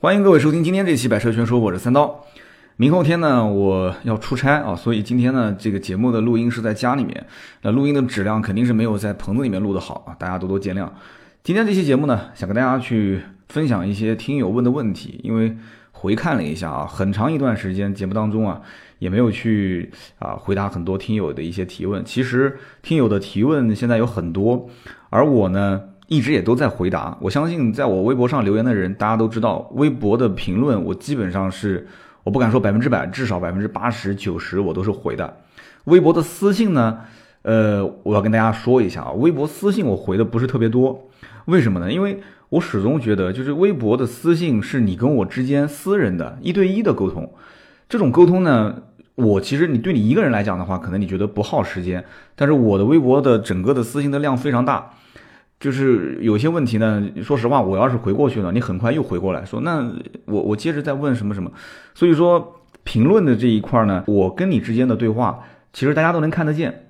欢迎各位收听今天这期《百车全说》，我是三刀。明后天呢，我要出差啊，所以今天呢，这个节目的录音是在家里面。那录音的质量肯定是没有在棚子里面录的好啊，大家多多见谅。今天这期节目呢，想跟大家去分享一些听友问的问题，因为回看了一下啊，很长一段时间节目当中啊，也没有去啊回答很多听友的一些提问。其实听友的提问现在有很多，而我呢。一直也都在回答，我相信在我微博上留言的人，大家都知道，微博的评论我基本上是，我不敢说百分之百，至少百分之八十九十我都是回的。微博的私信呢，呃，我要跟大家说一下啊，微博私信我回的不是特别多，为什么呢？因为我始终觉得，就是微博的私信是你跟我之间私人的一对一的沟通，这种沟通呢，我其实你对你一个人来讲的话，可能你觉得不耗时间，但是我的微博的整个的私信的量非常大。就是有些问题呢，说实话，我要是回过去了，你很快又回过来说，那我我接着再问什么什么。所以说评论的这一块呢，我跟你之间的对话，其实大家都能看得见。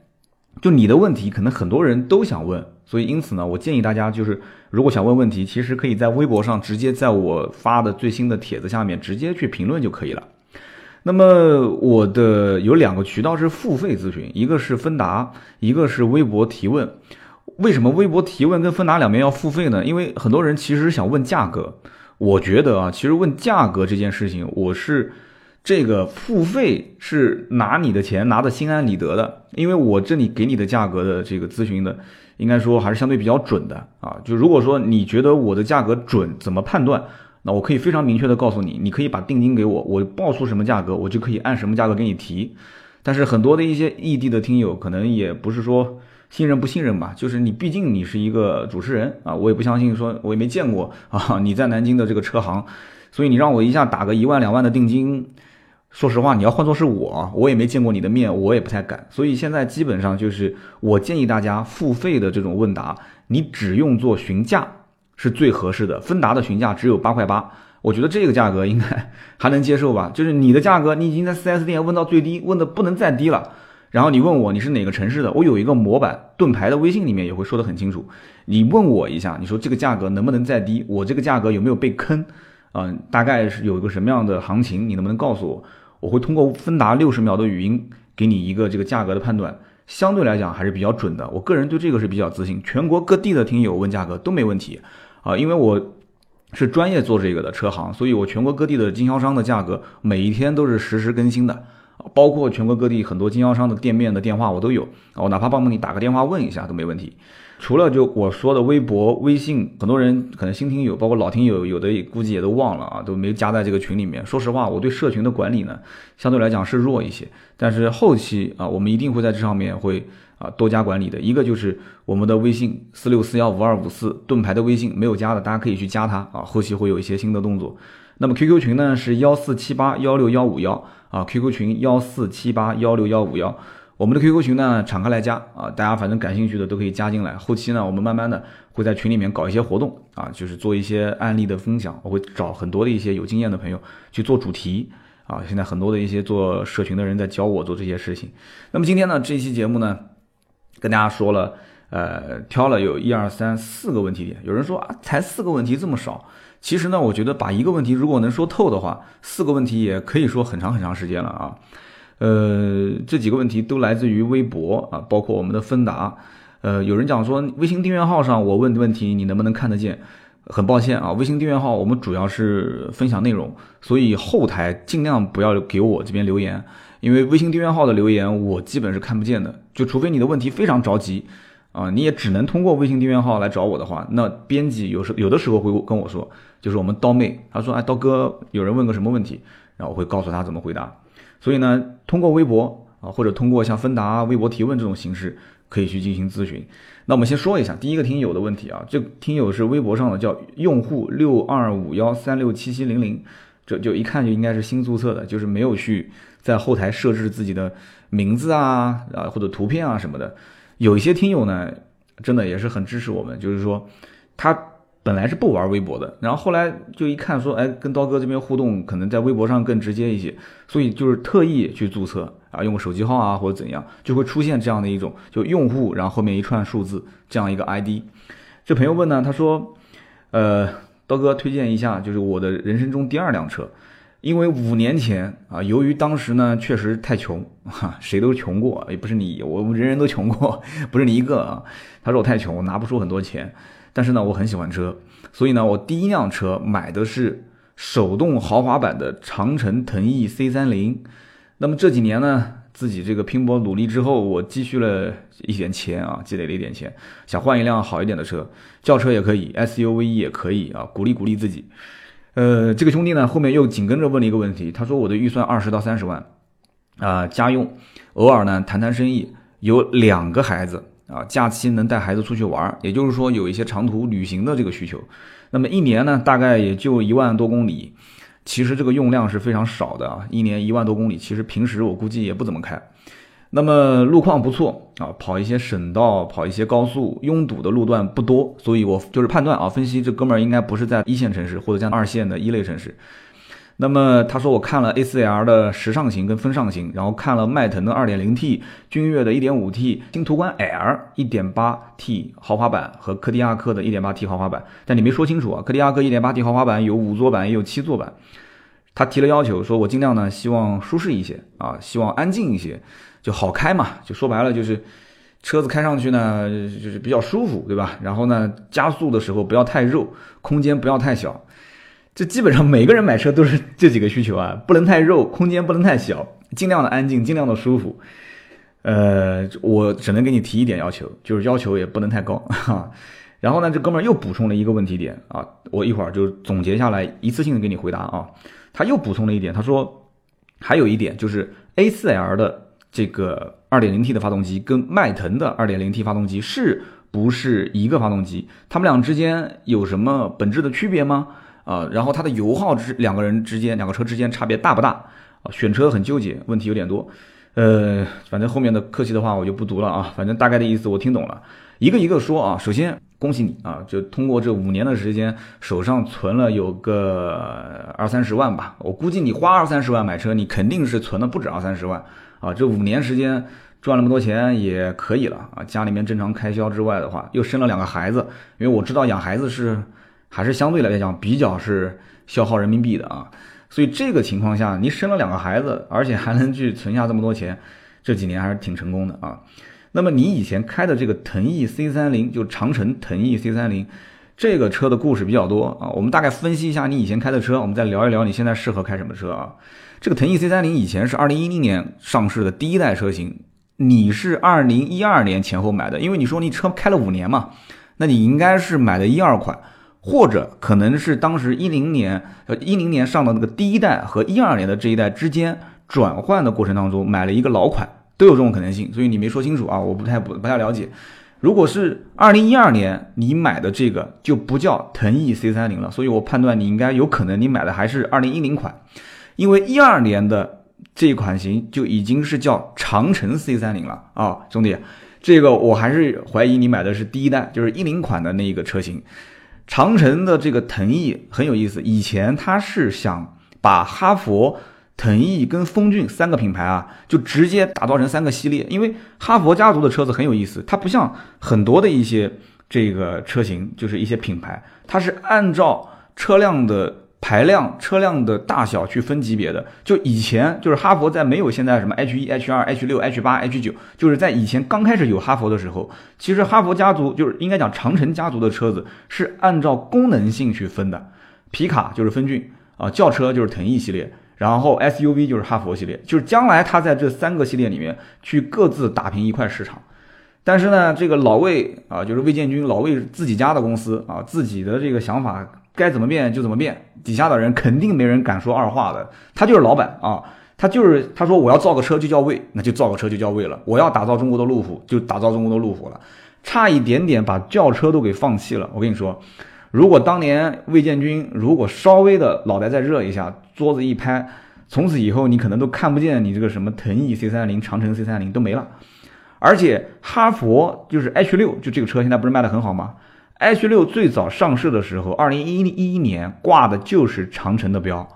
就你的问题，可能很多人都想问，所以因此呢，我建议大家就是，如果想问问题，其实可以在微博上直接在我发的最新的帖子下面直接去评论就可以了。那么我的有两个渠道是付费咨询，一个是芬达，一个是微博提问。为什么微博提问跟芬达两边要付费呢？因为很多人其实想问价格，我觉得啊，其实问价格这件事情，我是这个付费是拿你的钱拿的心安理得的，因为我这里给你的价格的这个咨询的，应该说还是相对比较准的啊。就如果说你觉得我的价格准，怎么判断？那我可以非常明确的告诉你，你可以把定金给我，我报出什么价格，我就可以按什么价格给你提。但是很多的一些异地的听友，可能也不是说。信任不信任吧，就是你，毕竟你是一个主持人啊，我也不相信说，我也没见过 啊，你在南京的这个车行，所以你让我一下打个一万两万的定金，说实话，你要换作是我，我也没见过你的面，我也不太敢。所以现在基本上就是，我建议大家付费的这种问答，你只用做询价是最合适的。芬达的询价只有八块八，我觉得这个价格应该还能接受吧。就是你的价格，你已经在 4S 店问到最低，问的不能再低了。然后你问我你是哪个城市的，我有一个模板，盾牌的微信里面也会说得很清楚。你问我一下，你说这个价格能不能再低？我这个价格有没有被坑？嗯，大概是有一个什么样的行情？你能不能告诉我？我会通过芬达六十秒的语音给你一个这个价格的判断，相对来讲还是比较准的。我个人对这个是比较自信，全国各地的听友问价格都没问题啊，因为我是专业做这个的车行，所以我全国各地的经销商的价格每一天都是实时更新的。包括全国各地很多经销商的店面的电话我都有，我哪怕帮你打个电话问一下都没问题。除了就我说的微博、微信，很多人可能新听友，包括老听友，有的估计也都忘了啊，都没加在这个群里面。说实话，我对社群的管理呢，相对来讲是弱一些。但是后期啊，我们一定会在这上面会啊多加管理的。一个就是我们的微信四六四幺五二五四盾牌的微信没有加的，大家可以去加它啊。后期会有一些新的动作。那么 QQ 群呢是幺四七八幺六幺五幺。啊，QQ 群幺四七八幺六幺五幺，我们的 QQ 群呢敞开来加啊，大家反正感兴趣的都可以加进来。后期呢，我们慢慢的会在群里面搞一些活动啊，就是做一些案例的分享，我会找很多的一些有经验的朋友去做主题啊。现在很多的一些做社群的人在教我做这些事情。那么今天呢，这期节目呢，跟大家说了，呃，挑了有一二三四个问题点。有人说啊，才四个问题这么少。其实呢，我觉得把一个问题如果能说透的话，四个问题也可以说很长很长时间了啊。呃，这几个问题都来自于微博啊，包括我们的芬达。呃，有人讲说微信订阅号上我问的问题你能不能看得见？很抱歉啊，微信订阅号我们主要是分享内容，所以后台尽量不要给我这边留言，因为微信订阅号的留言我基本是看不见的，就除非你的问题非常着急。啊，你也只能通过微信订阅号来找我的话，那编辑有时有的时候会跟我说，就是我们刀妹，他说，哎，刀哥，有人问个什么问题，然后我会告诉他怎么回答。所以呢，通过微博啊，或者通过像芬达微博提问这种形式，可以去进行咨询。那我们先说一下第一个听友的问题啊，这听友是微博上的，叫用户六二五幺三六七七零零，这就一看就应该是新注册的，就是没有去在后台设置自己的名字啊啊或者图片啊什么的。有一些听友呢，真的也是很支持我们，就是说，他本来是不玩微博的，然后后来就一看说，哎，跟刀哥这边互动可能在微博上更直接一些，所以就是特意去注册啊，用个手机号啊或者怎样，就会出现这样的一种，就用户然后后面一串数字这样一个 ID。这朋友问呢，他说，呃，刀哥推荐一下，就是我的人生中第二辆车。因为五年前啊，由于当时呢确实太穷，哈，谁都穷过，也不是你，我们人人都穷过，不是你一个啊。他说我太穷，我拿不出很多钱，但是呢，我很喜欢车，所以呢，我第一辆车买的是手动豪华版的长城腾翼 C 三零。那么这几年呢，自己这个拼搏努力之后，我积蓄了一点钱啊，积累了一点钱，想换一辆好一点的车，轿车也可以，SUV 也可以啊，鼓励鼓励自己。呃，这个兄弟呢，后面又紧跟着问了一个问题，他说我的预算二十到三十万，啊，家用，偶尔呢谈谈生意，有两个孩子啊，假期能带孩子出去玩，也就是说有一些长途旅行的这个需求，那么一年呢大概也就一万多公里，其实这个用量是非常少的啊，一年一万多公里，其实平时我估计也不怎么开。那么路况不错啊，跑一些省道，跑一些高速，拥堵的路段不多，所以我就是判断啊，分析这哥们儿应该不是在一线城市或者在二线的一类城市。那么他说我看了 A4L 的时尚型跟风尚型，然后看了迈腾的 2.0T、君越的 1.5T、新途观 L 1.8T 豪华版和柯迪亚克的 1.8T 豪华版，但你没说清楚啊，柯迪亚克 1.8T 豪华版有五座版也有七座版，他提了要求，说我尽量呢希望舒适一些啊，希望安静一些。就好开嘛，就说白了就是车子开上去呢，就是比较舒服，对吧？然后呢，加速的时候不要太肉，空间不要太小。这基本上每个人买车都是这几个需求啊，不能太肉，空间不能太小，尽量的安静，尽量的舒服。呃，我只能给你提一点要求，就是要求也不能太高哈。然后呢，这哥们儿又补充了一个问题点啊，我一会儿就总结下来，一次性的给你回答啊。他又补充了一点，他说还有一点就是 A4L 的。这个 2.0T 的发动机跟迈腾的 2.0T 发动机是不是一个发动机？它们俩之间有什么本质的区别吗？啊，然后它的油耗之两个人之间两个车之间差别大不大？啊，选车很纠结，问题有点多。呃，反正后面的客气的话我就不读了啊，反正大概的意思我听懂了，一个一个说啊。首先恭喜你啊，就通过这五年的时间，手上存了有个二三十万吧。我估计你花二三十万买车，你肯定是存了不止二三十万。啊，这五年时间赚那么多钱也可以了啊！家里面正常开销之外的话，又生了两个孩子，因为我知道养孩子是还是相对来讲比较是消耗人民币的啊，所以这个情况下，你生了两个孩子，而且还能去存下这么多钱，这几年还是挺成功的啊。那么你以前开的这个腾翼 C 三零，就长城腾翼 C 三零，这个车的故事比较多啊。我们大概分析一下你以前开的车，我们再聊一聊你现在适合开什么车啊。这个腾翼 C 三零以前是二零一零年上市的第一代车型，你是二零一二年前后买的，因为你说你车开了五年嘛，那你应该是买的一二款，或者可能是当时一零年呃一零年上的那个第一代和一二年的这一代之间转换的过程当中买了一个老款，都有这种可能性，所以你没说清楚啊，我不太不不太了解。如果是二零一二年你买的这个就不叫腾翼 C 三零了，所以我判断你应该有可能你买的还是二零一零款。因为一二年的这一款型就已经是叫长城 C 三零了啊，兄弟，这个我还是怀疑你买的是第一代，就是一零款的那个车型。长城的这个腾翼很有意思，以前它是想把哈佛、腾翼跟风骏三个品牌啊，就直接打造成三个系列。因为哈佛家族的车子很有意思，它不像很多的一些这个车型，就是一些品牌，它是按照车辆的。排量车辆的大小去分级别的，就以前就是哈佛在没有现在什么 H 一、H 二、H 六、H 八、H 九，就是在以前刚开始有哈佛的时候，其实哈佛家族就是应该讲长城家族的车子是按照功能性去分的，皮卡就是风骏啊，轿车就是腾翼系列，然后 SUV 就是哈佛系列，就是将来它在这三个系列里面去各自打平一块市场。但是呢，这个老魏啊，就是魏建军老魏自己家的公司啊，自己的这个想法。该怎么变就怎么变，底下的人肯定没人敢说二话的。他就是老板啊，他就是他说我要造个车就叫魏，那就造个车就叫魏了。我要打造中国的路虎，就打造中国的路虎了。差一点点把轿车都给放弃了。我跟你说，如果当年魏建军如果稍微的脑袋再热一下，桌子一拍，从此以后你可能都看不见你这个什么腾翼 C 三零、长城 C 三零都没了。而且哈佛就是 H 六，就这个车现在不是卖的很好吗？H 六最早上市的时候，二零一一年挂的就是长城的标，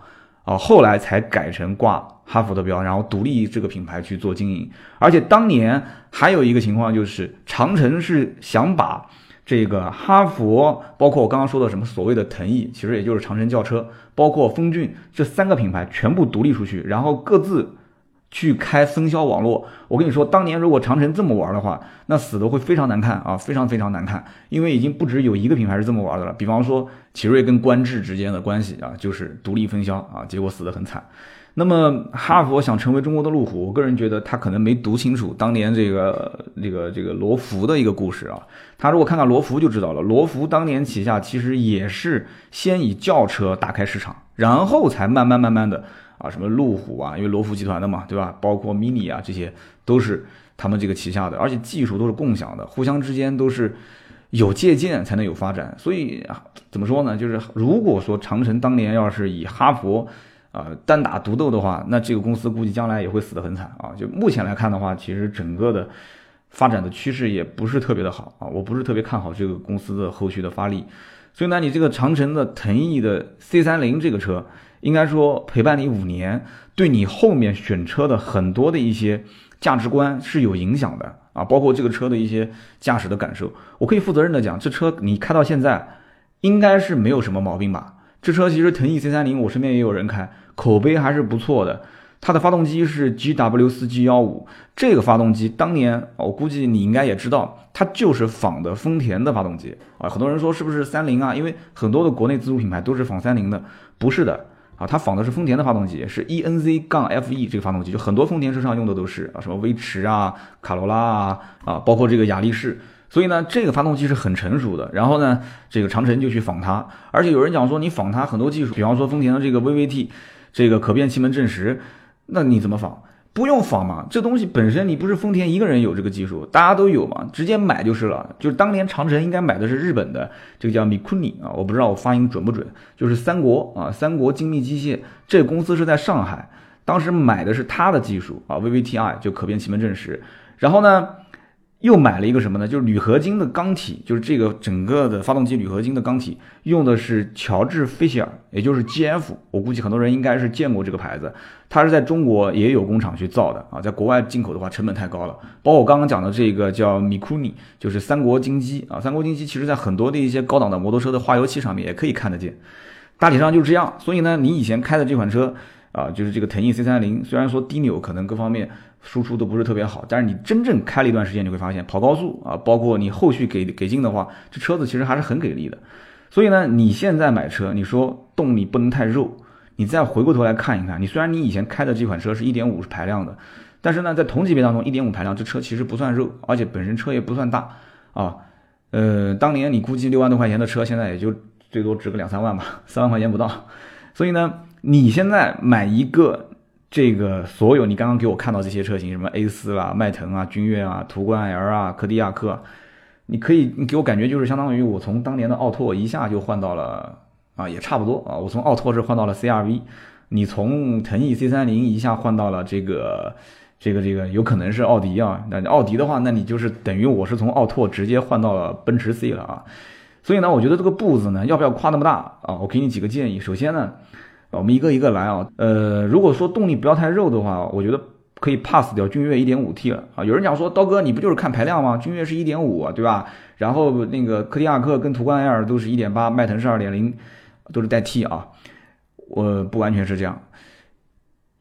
啊，后来才改成挂哈弗的标，然后独立这个品牌去做经营。而且当年还有一个情况就是，长城是想把这个哈弗，包括我刚刚说的什么所谓的腾翼，其实也就是长城轿车，包括风骏这三个品牌全部独立出去，然后各自去开分销网络。我跟你说，当年如果长城这么玩的话，那死的会非常难看啊，非常非常难看，因为已经不止有一个品牌是这么玩的了。比方说奇瑞跟观致之间的关系啊，就是独立分销啊，结果死得很惨。那么哈佛想成为中国的路虎，我个人觉得他可能没读清楚当年这个这个这个罗孚的一个故事啊。他如果看看罗孚就知道了，罗孚当年旗下其实也是先以轿车打开市场，然后才慢慢慢慢的啊什么路虎啊，因为罗孚集团的嘛，对吧？包括 mini 啊这些都是他们这个旗下的，而且技术都是共享的，互相之间都是有借鉴才能有发展。所以，怎么说呢？就是如果说长城当年要是以哈佛。啊，单打独斗的话，那这个公司估计将来也会死得很惨啊！就目前来看的话，其实整个的发展的趋势也不是特别的好啊，我不是特别看好这个公司的后续的发力。所以呢，你这个长城的腾翼的 C 三零这个车，应该说陪伴你五年，对你后面选车的很多的一些价值观是有影响的啊，包括这个车的一些驾驶的感受，我可以负责任的讲，这车你开到现在，应该是没有什么毛病吧？这车其实腾翼 C 三零，我身边也有人开。口碑还是不错的，它的发动机是 GW 四 G 幺五，这个发动机当年我估计你应该也知道，它就是仿的丰田的发动机啊。很多人说是不是三菱啊？因为很多的国内自主品牌都是仿三菱的，不是的啊，它仿的是丰田的发动机，是 ENZ 杠 FE 这个发动机，就很多丰田车上用的都是啊，什么威驰啊、卡罗拉啊啊，包括这个雅力士。所以呢，这个发动机是很成熟的。然后呢，这个长城就去仿它，而且有人讲说你仿它很多技术，比方说丰田的这个 VVT。这个可变气门正时，那你怎么仿？不用仿嘛，这东西本身你不是丰田一个人有这个技术，大家都有嘛，直接买就是了。就是当年长城应该买的是日本的这个叫米库尼啊，我不知道我发音准不准，就是三国啊，三国精密机械这公司是在上海，当时买的是它的技术啊，VVTi 就可变气门正时，然后呢。又买了一个什么呢？就是铝合金的缸体，就是这个整个的发动机铝合金的缸体用的是乔治菲希尔，也就是 GF。我估计很多人应该是见过这个牌子，它是在中国也有工厂去造的啊，在国外进口的话成本太高了。包括我刚刚讲的这个叫米库尼，就是三国精机啊，三国精机其实在很多的一些高档的摩托车的化油器上面也可以看得见。大体上就是这样。所以呢，你以前开的这款车啊，就是这个腾翼 C 三零，虽然说低扭可能各方面。输出都不是特别好，但是你真正开了一段时间，你会发现跑高速啊，包括你后续给给劲的话，这车子其实还是很给力的。所以呢，你现在买车，你说动力不能太肉，你再回过头来看一看，你虽然你以前开的这款车是一点五排量的，但是呢，在同级别当中，一点五排量这车其实不算肉，而且本身车也不算大啊。呃，当年你估计六万多块钱的车，现在也就最多值个两三万吧，三万块钱不到。所以呢，你现在买一个。这个所有你刚刚给我看到这些车型，什么 A 四啦、迈腾啊、君越啊、途观 L 啊、柯迪亚克，你可以，你给我感觉就是相当于我从当年的奥拓一下就换到了啊，也差不多啊，我从奥拓是换到了 CRV，你从腾翼 C 三零一下换到了这个这个这个有可能是奥迪啊，那奥迪的话，那你就是等于我是从奥拓直接换到了奔驰 C 了啊，所以呢，我觉得这个步子呢，要不要跨那么大啊？我给你几个建议，首先呢。我们一个一个来啊，呃，如果说动力不要太肉的话，我觉得可以 pass 掉君越 1.5T 了啊。有人讲说，刀哥你不就是看排量吗？君越是1.5啊，对吧？然后那个柯迪亚克跟途观 L 都是一点八，迈腾是2.0，都是带 T 啊。我不完全是这样，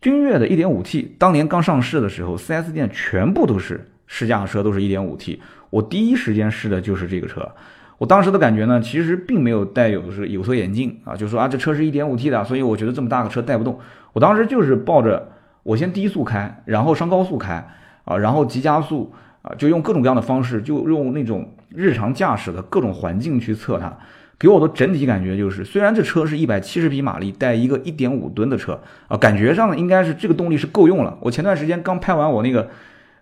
君越的 1.5T 当年刚上市的时候，4S 店全部都是试驾车都是一点五 T，我第一时间试的就是这个车。我当时的感觉呢，其实并没有带有是有色眼镜啊，就说啊这车是一点五 T 的，所以我觉得这么大个车带不动。我当时就是抱着我先低速开，然后上高速开啊，然后急加速啊，就用各种各样的方式，就用那种日常驾驶的各种环境去测它，给我的整体感觉就是，虽然这车是一百七十匹马力带一个一点五吨的车啊，感觉上应该是这个动力是够用了。我前段时间刚拍完我那个。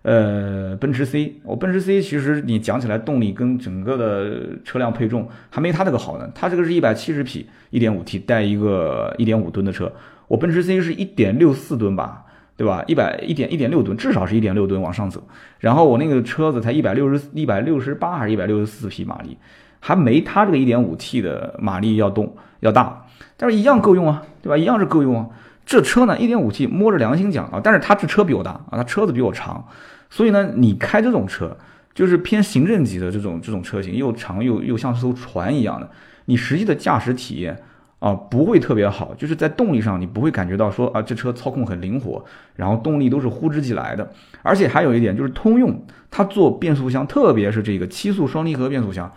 呃，奔驰 C，我奔驰 C 其实你讲起来动力跟整个的车辆配重还没它这个好呢。它这个是一百七十匹，一点五 T 带一个一点五吨的车，我奔驰 C 是一点六四吨吧，对吧？一百一点一点六吨，至少是一点六吨往上走。然后我那个车子才一百六十一百六十八还是一百六十四匹马力，还没它这个一点五 T 的马力要动要大，但是一样够用啊，对吧？一样是够用啊。这车呢，一点五 T 摸着良心讲啊，但是它这车比我大啊，它车子比我长，所以呢，你开这种车，就是偏行政级的这种这种车型，又长又又像艘船一样的，你实际的驾驶体验啊不会特别好，就是在动力上你不会感觉到说啊这车操控很灵活，然后动力都是呼之即来的。而且还有一点就是通用它做变速箱，特别是这个七速双离合变速箱，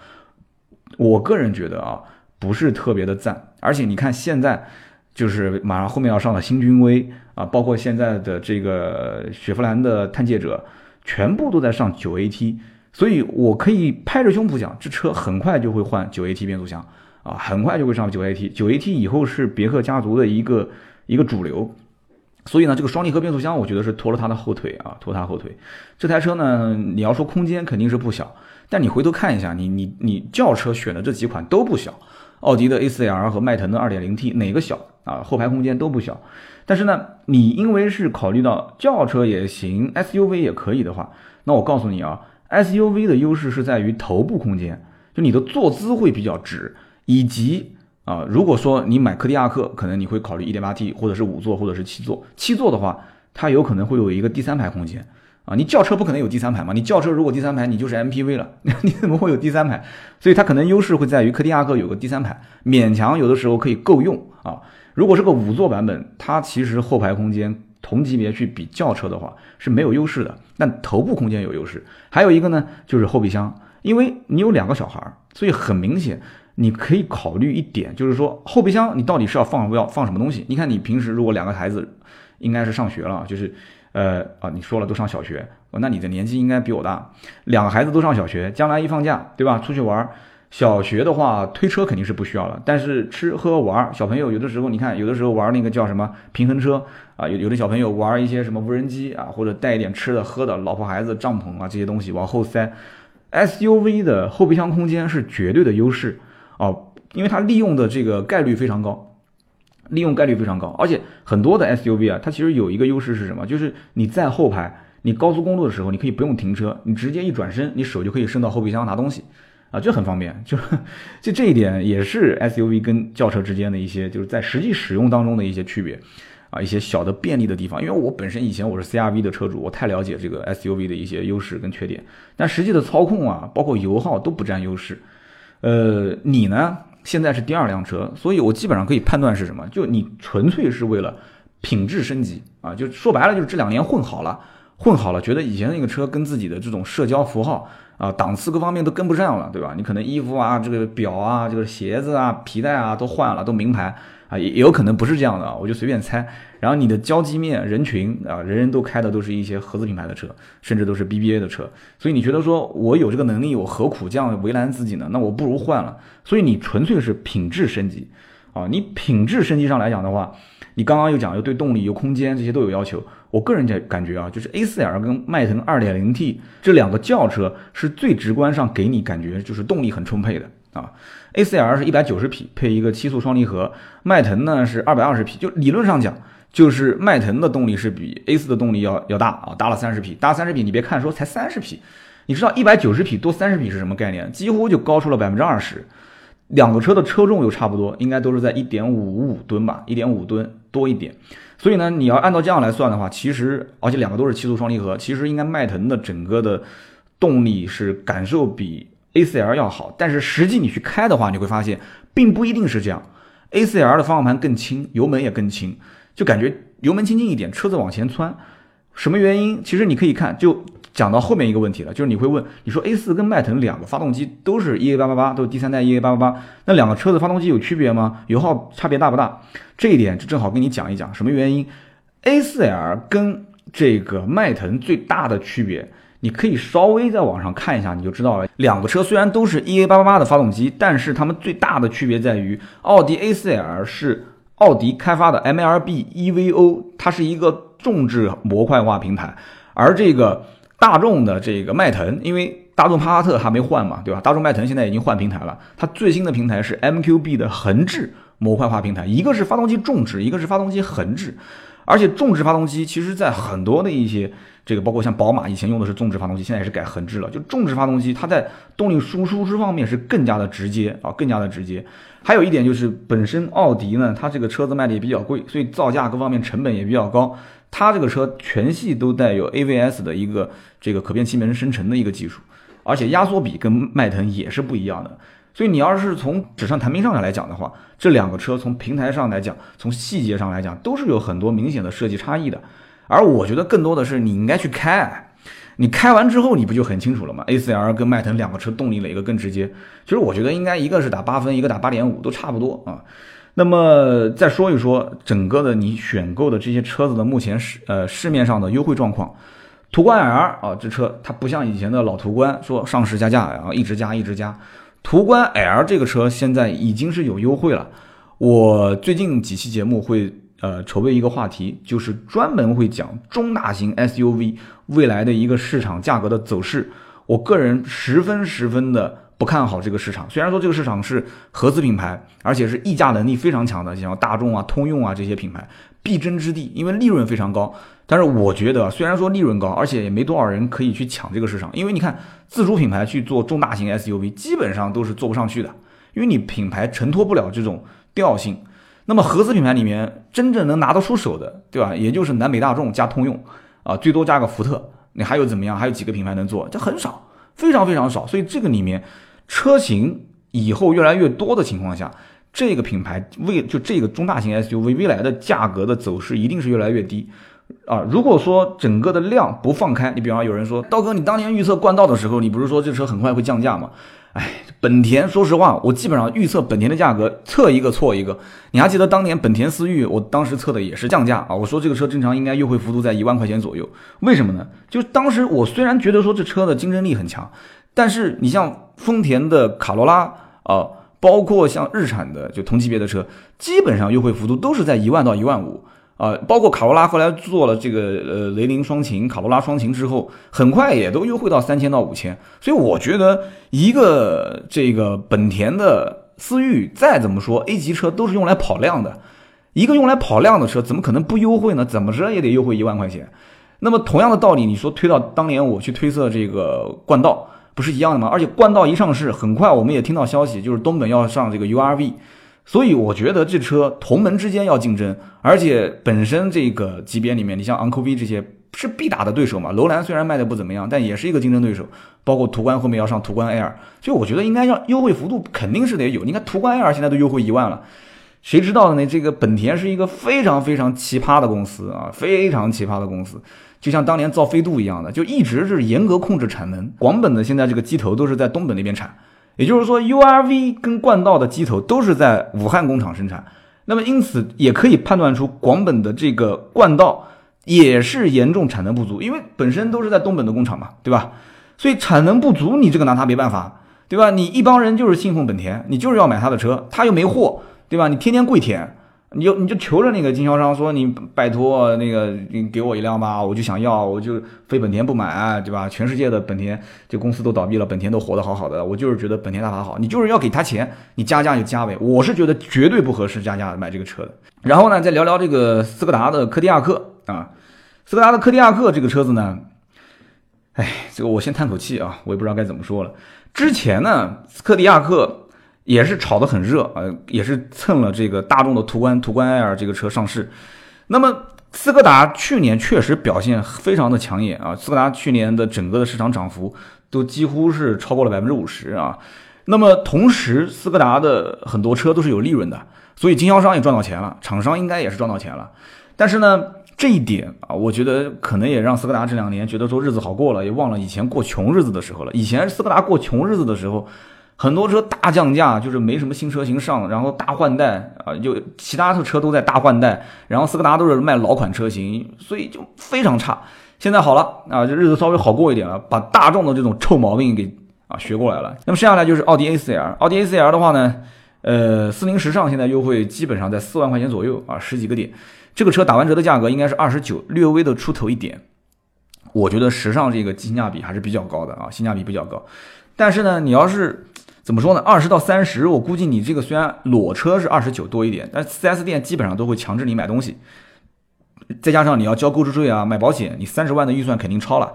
我个人觉得啊不是特别的赞。而且你看现在就是马上后面要上的新君威啊，包括现在的这个雪佛兰的探界者。全部都在上九 AT，所以我可以拍着胸脯讲，这车很快就会换九 AT 变速箱啊，很快就会上九 AT。九 AT 以后是别克家族的一个一个主流，所以呢，这个双离合变速箱我觉得是拖了它的后腿啊，拖它后腿。这台车呢，你要说空间肯定是不小，但你回头看一下，你你你轿车选的这几款都不小，奥迪的 A4L 和迈腾的 2.0T 哪个小啊？后排空间都不小。但是呢，你因为是考虑到轿车也行，SUV 也可以的话，那我告诉你啊，SUV 的优势是在于头部空间，就你的坐姿会比较直，以及啊，如果说你买柯迪亚克，可能你会考虑 1.8T 或者是五座或者是七座，七座的话，它有可能会有一个第三排空间啊，你轿车不可能有第三排嘛，你轿车如果第三排，你就是 MPV 了，你怎么会有第三排？所以它可能优势会在于柯迪亚克有个第三排，勉强有的时候可以够用啊。如果是个五座版本，它其实后排空间同级别去比轿车的话是没有优势的，但头部空间有优势。还有一个呢，就是后备箱，因为你有两个小孩儿，所以很明显你可以考虑一点，就是说后备箱你到底是要放不要放什么东西？你看你平时如果两个孩子应该是上学了，就是呃啊你说了都上小学，那你的年纪应该比我大，两个孩子都上小学，将来一放假对吧，出去玩。小学的话，推车肯定是不需要了，但是吃喝玩，小朋友有的时候，你看有的时候玩那个叫什么平衡车啊，有有的小朋友玩一些什么无人机啊，或者带一点吃的喝的，老婆孩子帐篷啊这些东西往后塞，SUV 的后备箱空间是绝对的优势哦，因为它利用的这个概率非常高，利用概率非常高，而且很多的 SUV 啊，它其实有一个优势是什么？就是你在后排，你高速公路的时候，你可以不用停车，你直接一转身，你手就可以伸到后备箱拿东西。啊，就很方便，就就这一点也是 SUV 跟轿车之间的一些，就是在实际使用当中的一些区别，啊，一些小的便利的地方。因为我本身以前我是 CRV 的车主，我太了解这个 SUV 的一些优势跟缺点。但实际的操控啊，包括油耗都不占优势。呃，你呢，现在是第二辆车，所以我基本上可以判断是什么，就你纯粹是为了品质升级啊，就说白了就是这两年混好了，混好了，觉得以前那个车跟自己的这种社交符号。啊，档次各方面都跟不上了，对吧？你可能衣服啊，这个表啊，这个鞋子啊，皮带啊都换了，都名牌啊，也也有可能不是这样的啊，我就随便猜。然后你的交际面人群啊，人人都开的都是一些合资品牌的车，甚至都是 BBA 的车，所以你觉得说我有这个能力，我何苦这样为难自己呢？那我不如换了。所以你纯粹是品质升级啊，你品质升级上来讲的话，你刚刚又讲又对动力、有空间这些都有要求。我个人感感觉啊，就是 A4L 跟迈腾 2.0T 这两个轿车是最直观上给你感觉就是动力很充沛的啊。A4L 是一百九十匹配一个七速双离合，迈腾呢是二百二十匹，就理论上讲，就是迈腾的动力是比 A4 的动力要要大啊，大了三十匹，大三十匹。你别看说才三十匹，你知道一百九十匹多三十匹是什么概念？几乎就高出了百分之二十。两个车的车重又差不多，应该都是在一点五五吨吧，一点五吨多一点。所以呢，你要按照这样来算的话，其实而且两个都是七速双离合，其实应该迈腾的整个的动力是感受比 A4L 要好。但是实际你去开的话，你会发现并不一定是这样。A4L 的方向盘更轻，油门也更轻，就感觉油门轻轻一点，车子往前窜。什么原因？其实你可以看就。讲到后面一个问题了，就是你会问，你说 A 四跟迈腾两个发动机都是 EA 八八八，都是第三代 EA 八八八，那两个车子发动机有区别吗？油耗差别大不大？这一点就正好跟你讲一讲，什么原因？A 四 L 跟这个迈腾最大的区别，你可以稍微在网上看一下，你就知道了。两个车虽然都是 EA 八八八的发动机，但是它们最大的区别在于，奥迪 A 四 L 是奥迪开发的 MLB EVO，它是一个重置模块化平台，而这个。大众的这个迈腾，因为大众帕萨特还没换嘛，对吧？大众迈腾现在已经换平台了，它最新的平台是 MQB 的横置模块化平台，一个是发动机重置，一个是发动机横置，而且重置发动机其实在很多的一些这个，包括像宝马以前用的是纵置发动机，现在也是改横置了。就纵置发动机，它在动力输出这方面是更加的直接啊，更加的直接。还有一点就是本身奥迪呢，它这个车子卖的也比较贵，所以造价各方面成本也比较高。它这个车全系都带有 AVS 的一个这个可变气门生成的一个技术，而且压缩比跟迈腾也是不一样的。所以你要是从纸上谈兵上来讲的话，这两个车从平台上来讲，从细节上来讲，都是有很多明显的设计差异的。而我觉得更多的是你应该去开，你开完之后你不就很清楚了吗？A4L 跟迈腾两个车动力哪个更直接？其实我觉得应该一个是打八分，一个打八点五，都差不多啊。那么再说一说整个的你选购的这些车子的目前市呃市面上的优惠状况。途观 L 啊，这车它不像以前的老途观，说上市加价，然后一直加一直加。途观 L 这个车现在已经是有优惠了。我最近几期节目会呃筹备一个话题，就是专门会讲中大型 SUV 未来的一个市场价格的走势。我个人十分十分的。不看好这个市场，虽然说这个市场是合资品牌，而且是溢价能力非常强的，像大众啊、通用啊这些品牌必争之地，因为利润非常高。但是我觉得，虽然说利润高，而且也没多少人可以去抢这个市场，因为你看自主品牌去做中大型 SUV，基本上都是做不上去的，因为你品牌承托不了这种调性。那么合资品牌里面真正能拿得出手的，对吧？也就是南北大众加通用啊，最多加个福特，你还有怎么样？还有几个品牌能做？这很少，非常非常少。所以这个里面。车型以后越来越多的情况下，这个品牌未就这个中大型 SUV 未来的价格的走势一定是越来越低啊！如果说整个的量不放开，你比方有人说刀哥，你当年预测冠道的时候，你不是说这车很快会降价吗？哎，本田，说实话，我基本上预测本田的价格测一个错一个。你还记得当年本田思域，我当时测的也是降价啊，我说这个车正常应该优惠幅度在一万块钱左右，为什么呢？就当时我虽然觉得说这车的竞争力很强。但是你像丰田的卡罗拉啊，包括像日产的就同级别的车，基本上优惠幅度都是在一万到一万五啊。包括卡罗拉后来做了这个呃雷凌双擎、卡罗拉双擎之后，很快也都优惠到三千到五千。所以我觉得一个这个本田的思域再怎么说 A 级车都是用来跑量的，一个用来跑量的车怎么可能不优惠呢？怎么着也得优惠一万块钱。那么同样的道理，你说推到当年我去推测这个冠道。不是一样的吗？而且冠道一上市，很快我们也听到消息，就是东本要上这个 URV，所以我觉得这车同门之间要竞争，而且本身这个级别里面，你像昂科威这些是必打的对手嘛。楼兰虽然卖的不怎么样，但也是一个竞争对手。包括途观后面要上途观 L，所以我觉得应该要优惠幅度肯定是得有。你看途观 L 现在都优惠一万了，谁知道呢？这个本田是一个非常非常奇葩的公司啊，非常奇葩的公司。就像当年造飞度一样的，就一直是严格控制产能。广本的现在这个机头都是在东本那边产，也就是说，URV 跟冠道的机头都是在武汉工厂生产。那么因此也可以判断出广本的这个冠道也是严重产能不足，因为本身都是在东本的工厂嘛，对吧？所以产能不足，你这个拿他没办法，对吧？你一帮人就是信奉本田，你就是要买他的车，他又没货，对吧？你天天跪舔。你就你就求着那个经销商说你拜托那个你给我一辆吧，我就想要，我就非本田不买，对吧？全世界的本田这公司都倒闭了，本田都活得好好的，我就是觉得本田大法好，你就是要给他钱，你加价就加呗。我是觉得绝对不合适加价买这个车的。然后呢，再聊聊这个斯柯达的柯迪亚克啊，斯柯达的柯迪亚克这个车子呢，哎，这个我先叹口气啊，我也不知道该怎么说了。之前呢，柯迪亚克。也是炒得很热啊，也是蹭了这个大众的途观途观 L 这个车上市。那么斯柯达去年确实表现非常的抢眼啊，斯柯达去年的整个的市场涨幅都几乎是超过了百分之五十啊。那么同时，斯柯达的很多车都是有利润的，所以经销商也赚到钱了，厂商应该也是赚到钱了。但是呢，这一点啊，我觉得可能也让斯柯达这两年觉得说日子好过了，也忘了以前过穷日子的时候了。以前斯柯达过穷日子的时候。很多车大降价，就是没什么新车型上，然后大换代啊，就其他的车都在大换代，然后斯柯达都是卖老款车型，所以就非常差。现在好了啊，这日子稍微好过一点了，把大众的这种臭毛病给啊学过来了。那么剩下来就是奥迪 A4L，奥迪 A4L 的话呢，呃，四零时尚现在优惠基本上在四万块钱左右啊，十几个点。这个车打完折的价格应该是二十九，略微的出头一点。我觉得时尚这个性价比还是比较高的啊，性价比比较高。但是呢，你要是怎么说呢？二十到三十，我估计你这个虽然裸车是二十九多一点，但四 S 店基本上都会强制你买东西，再加上你要交购置税啊、买保险，你三十万的预算肯定超了。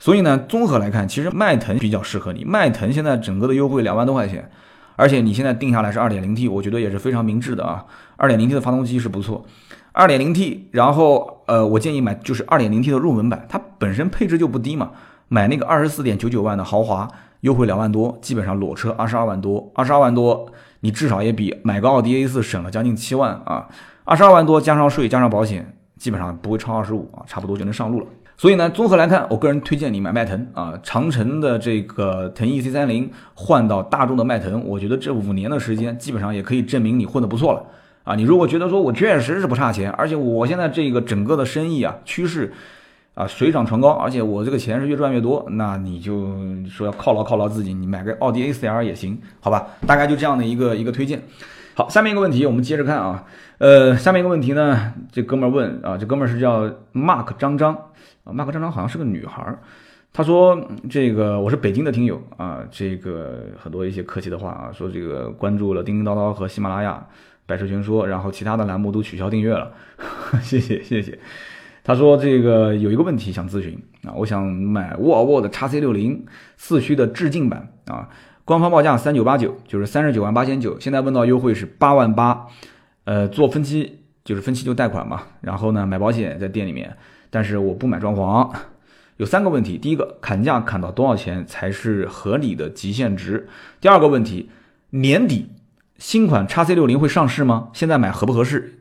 所以呢，综合来看，其实迈腾比较适合你。迈腾现在整个的优惠两万多块钱，而且你现在定下来是二点零 T，我觉得也是非常明智的啊。二点零 T 的发动机是不错，二点零 T，然后呃，我建议买就是二点零 T 的入门版，它本身配置就不低嘛。买那个二十四点九九万的豪华，优惠两万多，基本上裸车二十二万多，二十二万多，你至少也比买个奥迪 A 四省了将近七万啊，二十二万多加上税加上保险，基本上不会超二十五啊，差不多就能上路了。所以呢，综合来看，我个人推荐你买迈腾啊，长城的这个腾翼 C 三零换到大众的迈腾，我觉得这五年的时间基本上也可以证明你混得不错了啊。你如果觉得说我确实是不差钱，而且我现在这个整个的生意啊趋势啊水涨船高，而且我这个钱是越赚越多，那你就说要犒劳犒劳自己，你买个奥迪 A4L 也行，好吧？大概就这样的一个一个推荐。好，下面一个问题我们接着看啊，呃，下面一个问题呢，这哥们儿问啊，这哥们儿是叫 Mark 张张。啊，，Mark 张张好像是个女孩儿，她说：“这个我是北京的听友啊，这个很多一些客气的话啊，说这个关注了叮叮叨叨和喜马拉雅百车全说，然后其他的栏目都取消订阅了，谢 谢谢谢。”他说：“这个有一个问题想咨询啊，我想买沃尔沃的 x C 六零四驱的致敬版啊，官方报价三九八九，就是三十九万八千九，现在问到优惠是八万八，呃，做分期就是分期就贷款嘛，然后呢买保险在店里面。”但是我不买装潢，有三个问题。第一个，砍价砍到多少钱才是合理的极限值？第二个问题，年底新款叉 C 六零会上市吗？现在买合不合适？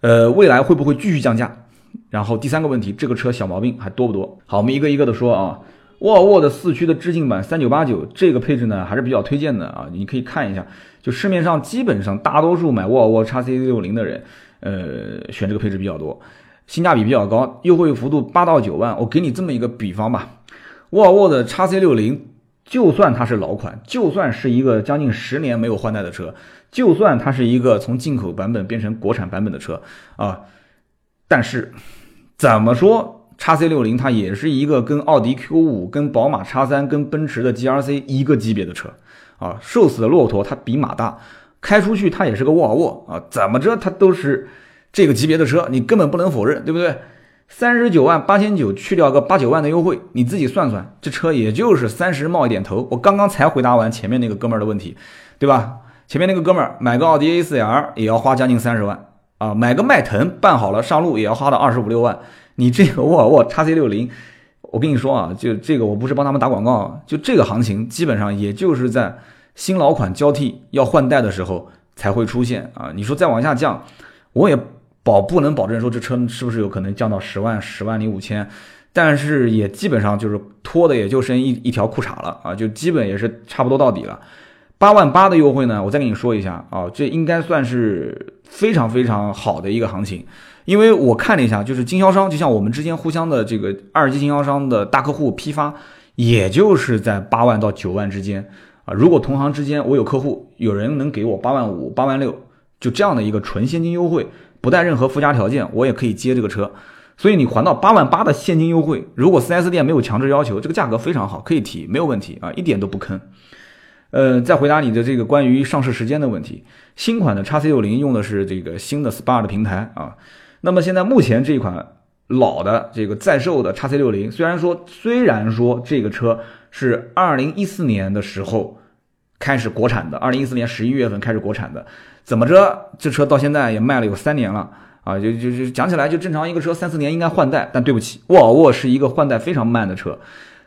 呃，未来会不会继续降价？然后第三个问题，这个车小毛病还多不多？好，我们一个一个的说啊。沃尔沃的四驱的致敬版三九八九，这个配置呢还是比较推荐的啊，你可以看一下，就市面上基本上大多数买沃尔沃叉 C 六零的人，呃，选这个配置比较多。性价比比较高，优惠幅度八到九万。我给你这么一个比方吧，沃尔沃的 x C 六零，就算它是老款，就算是一个将近十年没有换代的车，就算它是一个从进口版本变成国产版本的车啊，但是怎么说，x C 六零它也是一个跟奥迪 Q 五、跟宝马 X 三、跟奔驰的 G R C 一个级别的车啊。瘦死的骆驼它比马大，开出去它也是个沃尔沃啊，怎么着它都是。这个级别的车，你根本不能否认，对不对？三十九万八千九去掉个八九万的优惠，你自己算算，这车也就是三十冒一点头。我刚刚才回答完前面那个哥们儿的问题，对吧？前面那个哥们儿买个奥迪 A4L 也要花将近三十万啊，买个迈腾办好了上路也要花到二十五六万。你这个沃尔沃 x C 六零，我跟你说啊，就这个我不是帮他们打广告，就这个行情基本上也就是在新老款交替要换代的时候才会出现啊。你说再往下降，我也。保不能保证说这车是不是有可能降到十万、十万零五千，但是也基本上就是拖的也就剩一一条裤衩了啊，就基本也是差不多到底了。八万八的优惠呢，我再跟你说一下啊，这应该算是非常非常好的一个行情，因为我看了一下，就是经销商，就像我们之间互相的这个二级经销商的大客户批发，也就是在八万到九万之间啊。如果同行之间我有客户，有人能给我八万五、八万六，就这样的一个纯现金优惠。不带任何附加条件，我也可以接这个车，所以你还到八万八的现金优惠。如果 4S 店没有强制要求，这个价格非常好，可以提，没有问题啊，一点都不坑。呃，再回答你的这个关于上市时间的问题，新款的 x C 六零用的是这个新的 SPA 的平台啊。那么现在目前这一款老的这个在售的 x C 六零，虽然说虽然说这个车是二零一四年的时候开始国产的，二零一四年十一月份开始国产的。怎么着，这车到现在也卖了有三年了啊！就就就讲起来，就正常一个车三四年应该换代，但对不起，沃尔沃是一个换代非常慢的车。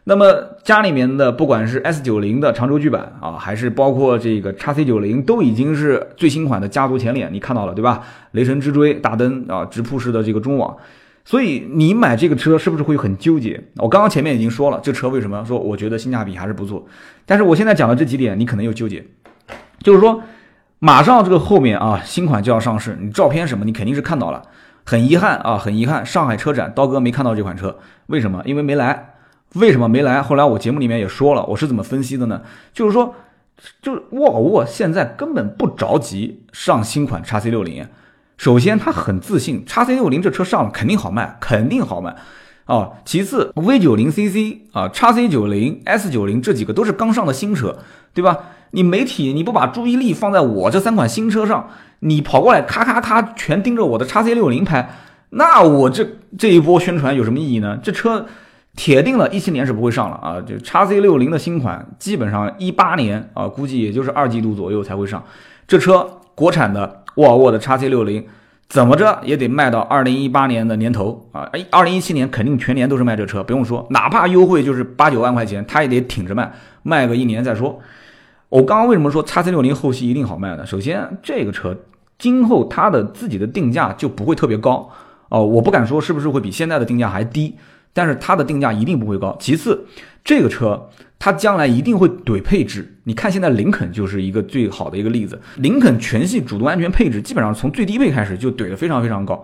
那么家里面的不管是 S 九零的长轴距版啊，还是包括这个叉 C 九零，都已经是最新款的家族前脸，你看到了对吧？雷神之锥大灯啊，直瀑式的这个中网，所以你买这个车是不是会很纠结？我刚刚前面已经说了，这车为什么说我觉得性价比还是不错，但是我现在讲的这几点，你可能又纠结，就是说。马上这个后面啊，新款就要上市，你照片什么你肯定是看到了。很遗憾啊，很遗憾，上海车展刀哥没看到这款车，为什么？因为没来。为什么没来？后来我节目里面也说了，我是怎么分析的呢？就是说，就是沃尔沃现在根本不着急上新款叉 C 六零。首先，他很自信，叉 C 六零这车上了肯定好卖，肯定好卖啊。其次，V 九零 CC 啊，叉 C 九零、S 九零这几个都是刚上的新车，对吧？你媒体你不把注意力放在我这三款新车上，你跑过来咔咔咔全盯着我的叉 C 六零拍，那我这这一波宣传有什么意义呢？这车铁定了一七年是不会上了啊！就叉 C 六零的新款，基本上一八年啊，估计也就是二季度左右才会上。这车国产的沃尔沃的叉 C 六零，怎么着也得卖到二零一八年的年头啊！哎，二零一七年肯定全年都是卖这车，不用说，哪怕优惠就是八九万块钱，他也得挺着卖，卖个一年再说。我刚刚为什么说叉 C 六零后期一定好卖呢？首先，这个车今后它的自己的定价就不会特别高哦，我不敢说是不是会比现在的定价还低，但是它的定价一定不会高。其次，这个车。它将来一定会怼配置，你看现在林肯就是一个最好的一个例子。林肯全系主动安全配置基本上从最低配开始就怼得非常非常高，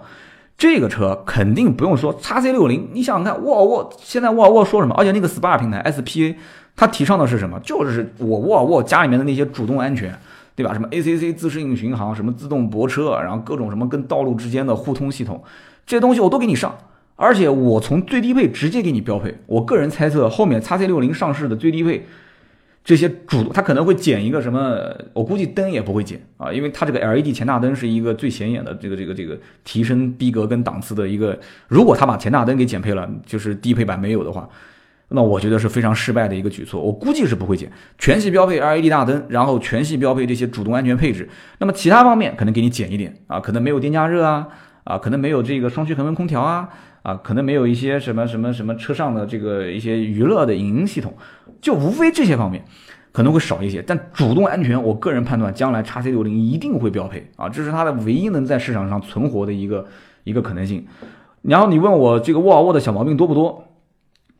这个车肯定不用说。叉 C 六零，你想想看，沃尔沃现在沃尔沃说什么？而且那个 SPA 平台 SPA，它提倡的是什么？就是我沃尔沃家里面的那些主动安全，对吧？什么 ACC 自适应巡航，什么自动泊车，然后各种什么跟道路之间的互通系统，这些东西我都给你上。而且我从最低配直接给你标配，我个人猜测后面叉 C 六零上市的最低配，这些主它可能会减一个什么，我估计灯也不会减啊，因为它这个 LED 前大灯是一个最显眼的这个这个这个提升逼格跟档次的一个，如果它把前大灯给减配了，就是低配版没有的话，那我觉得是非常失败的一个举措，我估计是不会减，全系标配 LED 大灯，然后全系标配这些主动安全配置，那么其他方面可能给你减一点啊，可能没有电加热啊，啊，可能没有这个双区恒温空调啊。啊，可能没有一些什么什么什么车上的这个一些娱乐的影音系统，就无非这些方面可能会少一些。但主动安全，我个人判断，将来叉 C 六零一定会标配啊，这是它的唯一能在市场上存活的一个一个可能性。然后你问我这个沃尔沃的小毛病多不多？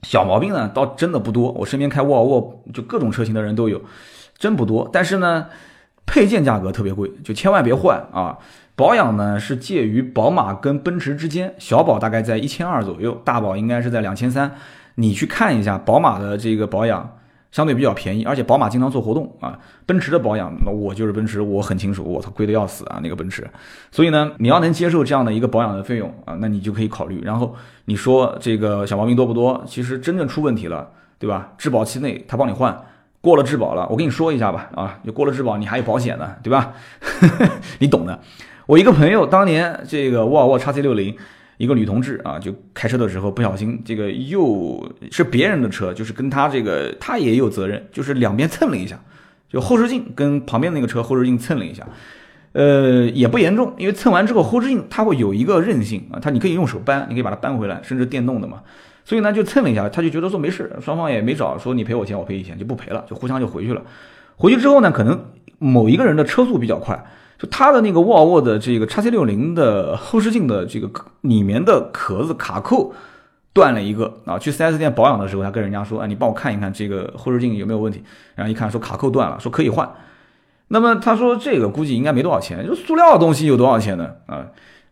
小毛病呢，倒真的不多。我身边开沃尔沃就各种车型的人都有，真不多。但是呢，配件价格特别贵，就千万别换啊。保养呢是介于宝马跟奔驰之间，小保大概在一千二左右，大保应该是在两千三。你去看一下宝马的这个保养，相对比较便宜，而且宝马经常做活动啊。奔驰的保养，那我就是奔驰，我很清楚，我操，贵的要死啊那个奔驰。所以呢，你要能接受这样的一个保养的费用啊，那你就可以考虑。然后你说这个小毛病多不多？其实真正出问题了，对吧？质保期内他帮你换，过了质保了，我跟你说一下吧，啊，就过了质保，你还有保险呢，对吧？你懂的。我一个朋友当年这个沃尔沃 x C 六零，一个女同志啊，就开车的时候不小心，这个又是别人的车，就是跟他这个他也有责任，就是两边蹭了一下，就后视镜跟旁边那个车后视镜蹭了一下，呃，也不严重，因为蹭完之后后视镜它会有一个韧性啊，它你可以用手扳，你可以把它扳回来，甚至电动的嘛，所以呢就蹭了一下，他就觉得说没事，双方也没找说你赔我钱我赔你钱就不赔了，就互相就回去了。回去之后呢，可能某一个人的车速比较快。就它的那个沃尔沃的这个叉 C 六零的后视镜的这个里面的壳子卡扣断了一个啊，去 4S 店保养的时候，他跟人家说，哎，你帮我看一看这个后视镜有没有问题。然后一看说卡扣断了，说可以换。那么他说这个估计应该没多少钱，就塑料的东西有多少钱呢？啊，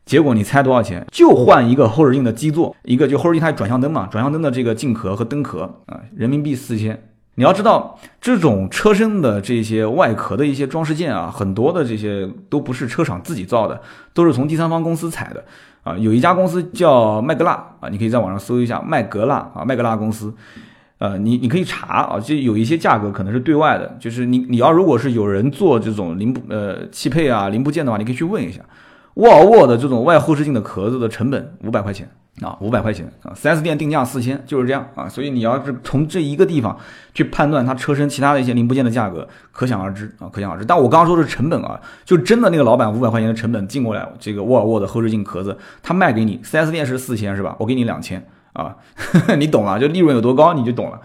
结果你猜多少钱？就换一个后视镜的基座，一个就后视镜它转向灯嘛，转向灯的这个镜壳和灯壳啊，人民币四千。你要知道，这种车身的这些外壳的一些装饰件啊，很多的这些都不是车厂自己造的，都是从第三方公司采的啊。有一家公司叫麦格纳啊，你可以在网上搜一下麦格纳啊，麦格纳公司，呃，你你可以查啊，就有一些价格可能是对外的，就是你你要如果是有人做这种零部呃汽配啊零部件的话，你可以去问一下，沃尔沃的这种外后视镜的壳子的成本五百块钱。啊，五百块钱啊，4S 店定价四千，就是这样啊。所以你要是从这一个地方去判断它车身其他的一些零部件的价格，可想而知啊，可想而知。但我刚刚说的是成本啊，就真的那个老板五百块钱的成本进过来，这个沃尔沃的后视镜壳子，他卖给你，4S 店是四千是吧？我给你两千啊，你懂了，就利润有多高你就懂了。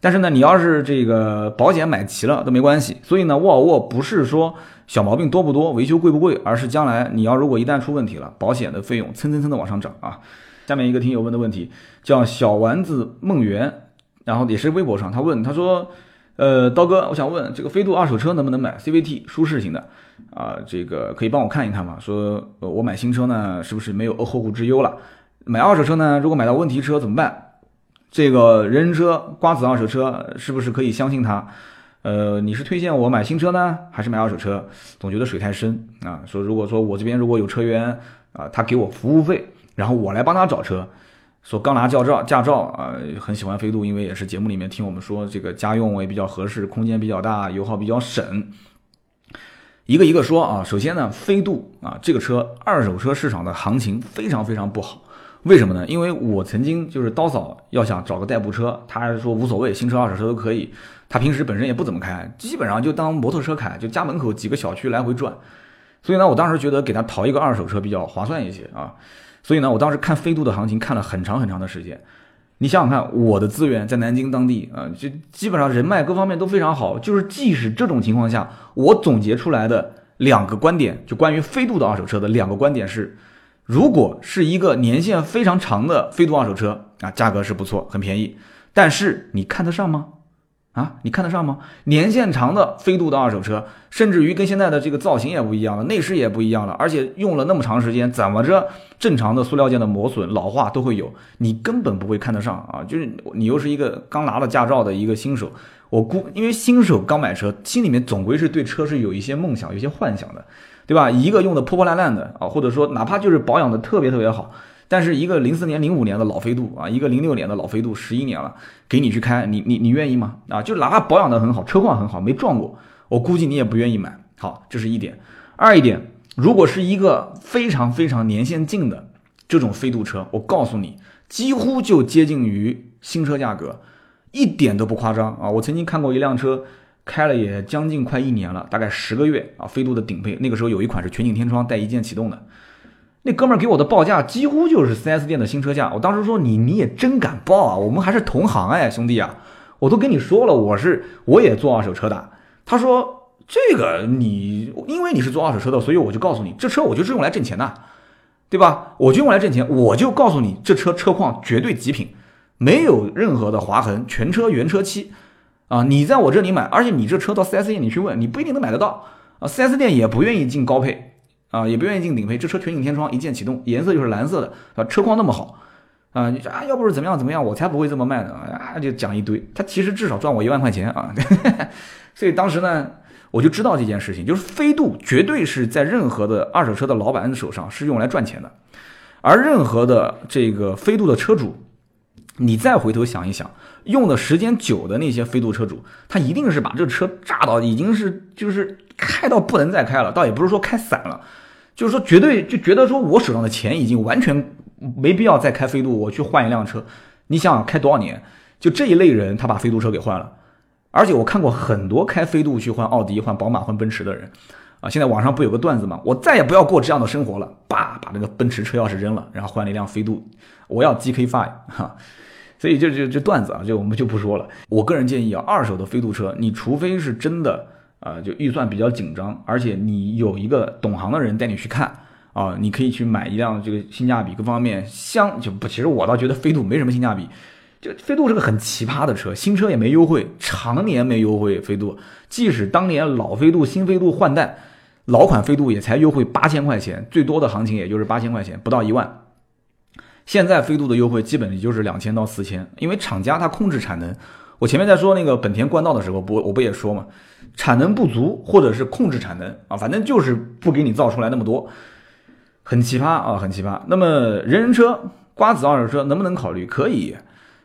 但是呢，你要是这个保险买齐了都没关系。所以呢，沃尔沃不是说小毛病多不多，维修贵不贵，而是将来你要如果一旦出问题了，保险的费用蹭蹭蹭的往上涨啊。下面一个听友问的问题叫小丸子梦圆，然后也是微博上，他问他说，呃，刀哥，我想问这个飞度二手车能不能买 CVT 舒适型的啊？这个可以帮我看一看吗？说呃我买新车呢，是不是没有后顾之忧了？买二手车呢，如果买到问题车怎么办？这个人人车瓜子二手车是不是可以相信他？呃，你是推荐我买新车呢，还是买二手车？总觉得水太深啊。说如果说我这边如果有车源啊，他给我服务费。然后我来帮他找车，说刚拿驾照，驾照啊，很喜欢飞度，因为也是节目里面听我们说这个家用也比较合适，空间比较大，油耗比较省。一个一个说啊，首先呢，飞度啊这个车二手车市场的行情非常非常不好，为什么呢？因为我曾经就是刀嫂要想找个代步车，他还说无所谓，新车二手车都可以。他平时本身也不怎么开，基本上就当摩托车开，就家门口几个小区来回转。所以呢，我当时觉得给他淘一个二手车比较划算一些啊。所以呢，我当时看飞度的行情看了很长很长的时间。你想想看，我的资源在南京当地啊，就基本上人脉各方面都非常好。就是即使这种情况下，我总结出来的两个观点，就关于飞度的二手车的两个观点是：如果是一个年限非常长的飞度二手车啊，价格是不错，很便宜，但是你看得上吗？啊，你看得上吗？年限长的飞度的二手车，甚至于跟现在的这个造型也不一样了，内饰也不一样了，而且用了那么长时间，怎么着正常的塑料件的磨损、老化都会有，你根本不会看得上啊！就是你又是一个刚拿了驾照的一个新手，我估，因为新手刚买车，心里面总归是对车是有一些梦想、有些幻想的，对吧？一个用的破破烂烂的啊，或者说哪怕就是保养的特别特别好。但是一个零四年、零五年的老飞度啊，一个零六年的老飞度，十一年了，给你去开，你你你愿意吗？啊，就哪怕保养的很好，车况很好，没撞过，我估计你也不愿意买。好，这是一点。二一点，如果是一个非常非常年限近的这种飞度车，我告诉你，几乎就接近于新车价格，一点都不夸张啊！我曾经看过一辆车，开了也将近快一年了，大概十个月啊，飞度的顶配，那个时候有一款是全景天窗带一键启动的。那哥们儿给我的报价几乎就是 4S 店的新车价，我当时说你你也真敢报啊，我们还是同行哎，兄弟啊，我都跟你说了，我是我也做二手车的。他说这个你因为你是做二手车的，所以我就告诉你，这车我就是用来挣钱的，对吧？我就用来挣钱，我就告诉你，这车车况绝对极品，没有任何的划痕，全车原车漆啊。你在我这里买，而且你这车到 4S 店你去问，你不一定能买得到啊，4S 店也不愿意进高配。啊，也不愿意进顶配，这车全景天窗，一键启动，颜色就是蓝色的，啊，车况那么好，啊，你说啊，要不是怎么样怎么样，我才不会这么卖呢，啊，就讲一堆，他其实至少赚我一万块钱啊，所以当时呢，我就知道这件事情，就是飞度绝对是在任何的二手车的老板手上是用来赚钱的，而任何的这个飞度的车主，你再回头想一想，用的时间久的那些飞度车主，他一定是把这车炸到已经是就是开到不能再开了，倒也不是说开散了。就是说，绝对就觉得说，我手上的钱已经完全没必要再开飞度，我去换一辆车。你想想，开多少年？就这一类人，他把飞度车给换了。而且我看过很多开飞度去换奥迪、换宝马、换奔驰的人，啊，现在网上不有个段子吗？我再也不要过这样的生活了，叭，把那个奔驰车钥匙扔了，然后换了一辆飞度，我要 GK Five 哈。所以就就这段子啊，就我们就不说了。我个人建议啊，二手的飞度车，你除非是真的。啊，就预算比较紧张，而且你有一个懂行的人带你去看啊，你可以去买一辆这个性价比各方面相就不，其实我倒觉得飞度没什么性价比，就飞度是个很奇葩的车，新车也没优惠，常年没优惠。飞度即使当年老飞度、新飞度换代，老款飞度也才优惠八千块钱，最多的行情也就是八千块钱，不到一万。现在飞度的优惠基本也就是两千到四千，因为厂家它控制产能。我前面在说那个本田冠道的时候，不我不也说嘛，产能不足或者是控制产能啊，反正就是不给你造出来那么多，很奇葩啊，很奇葩。那么人人车、瓜子二手车能不能考虑？可以，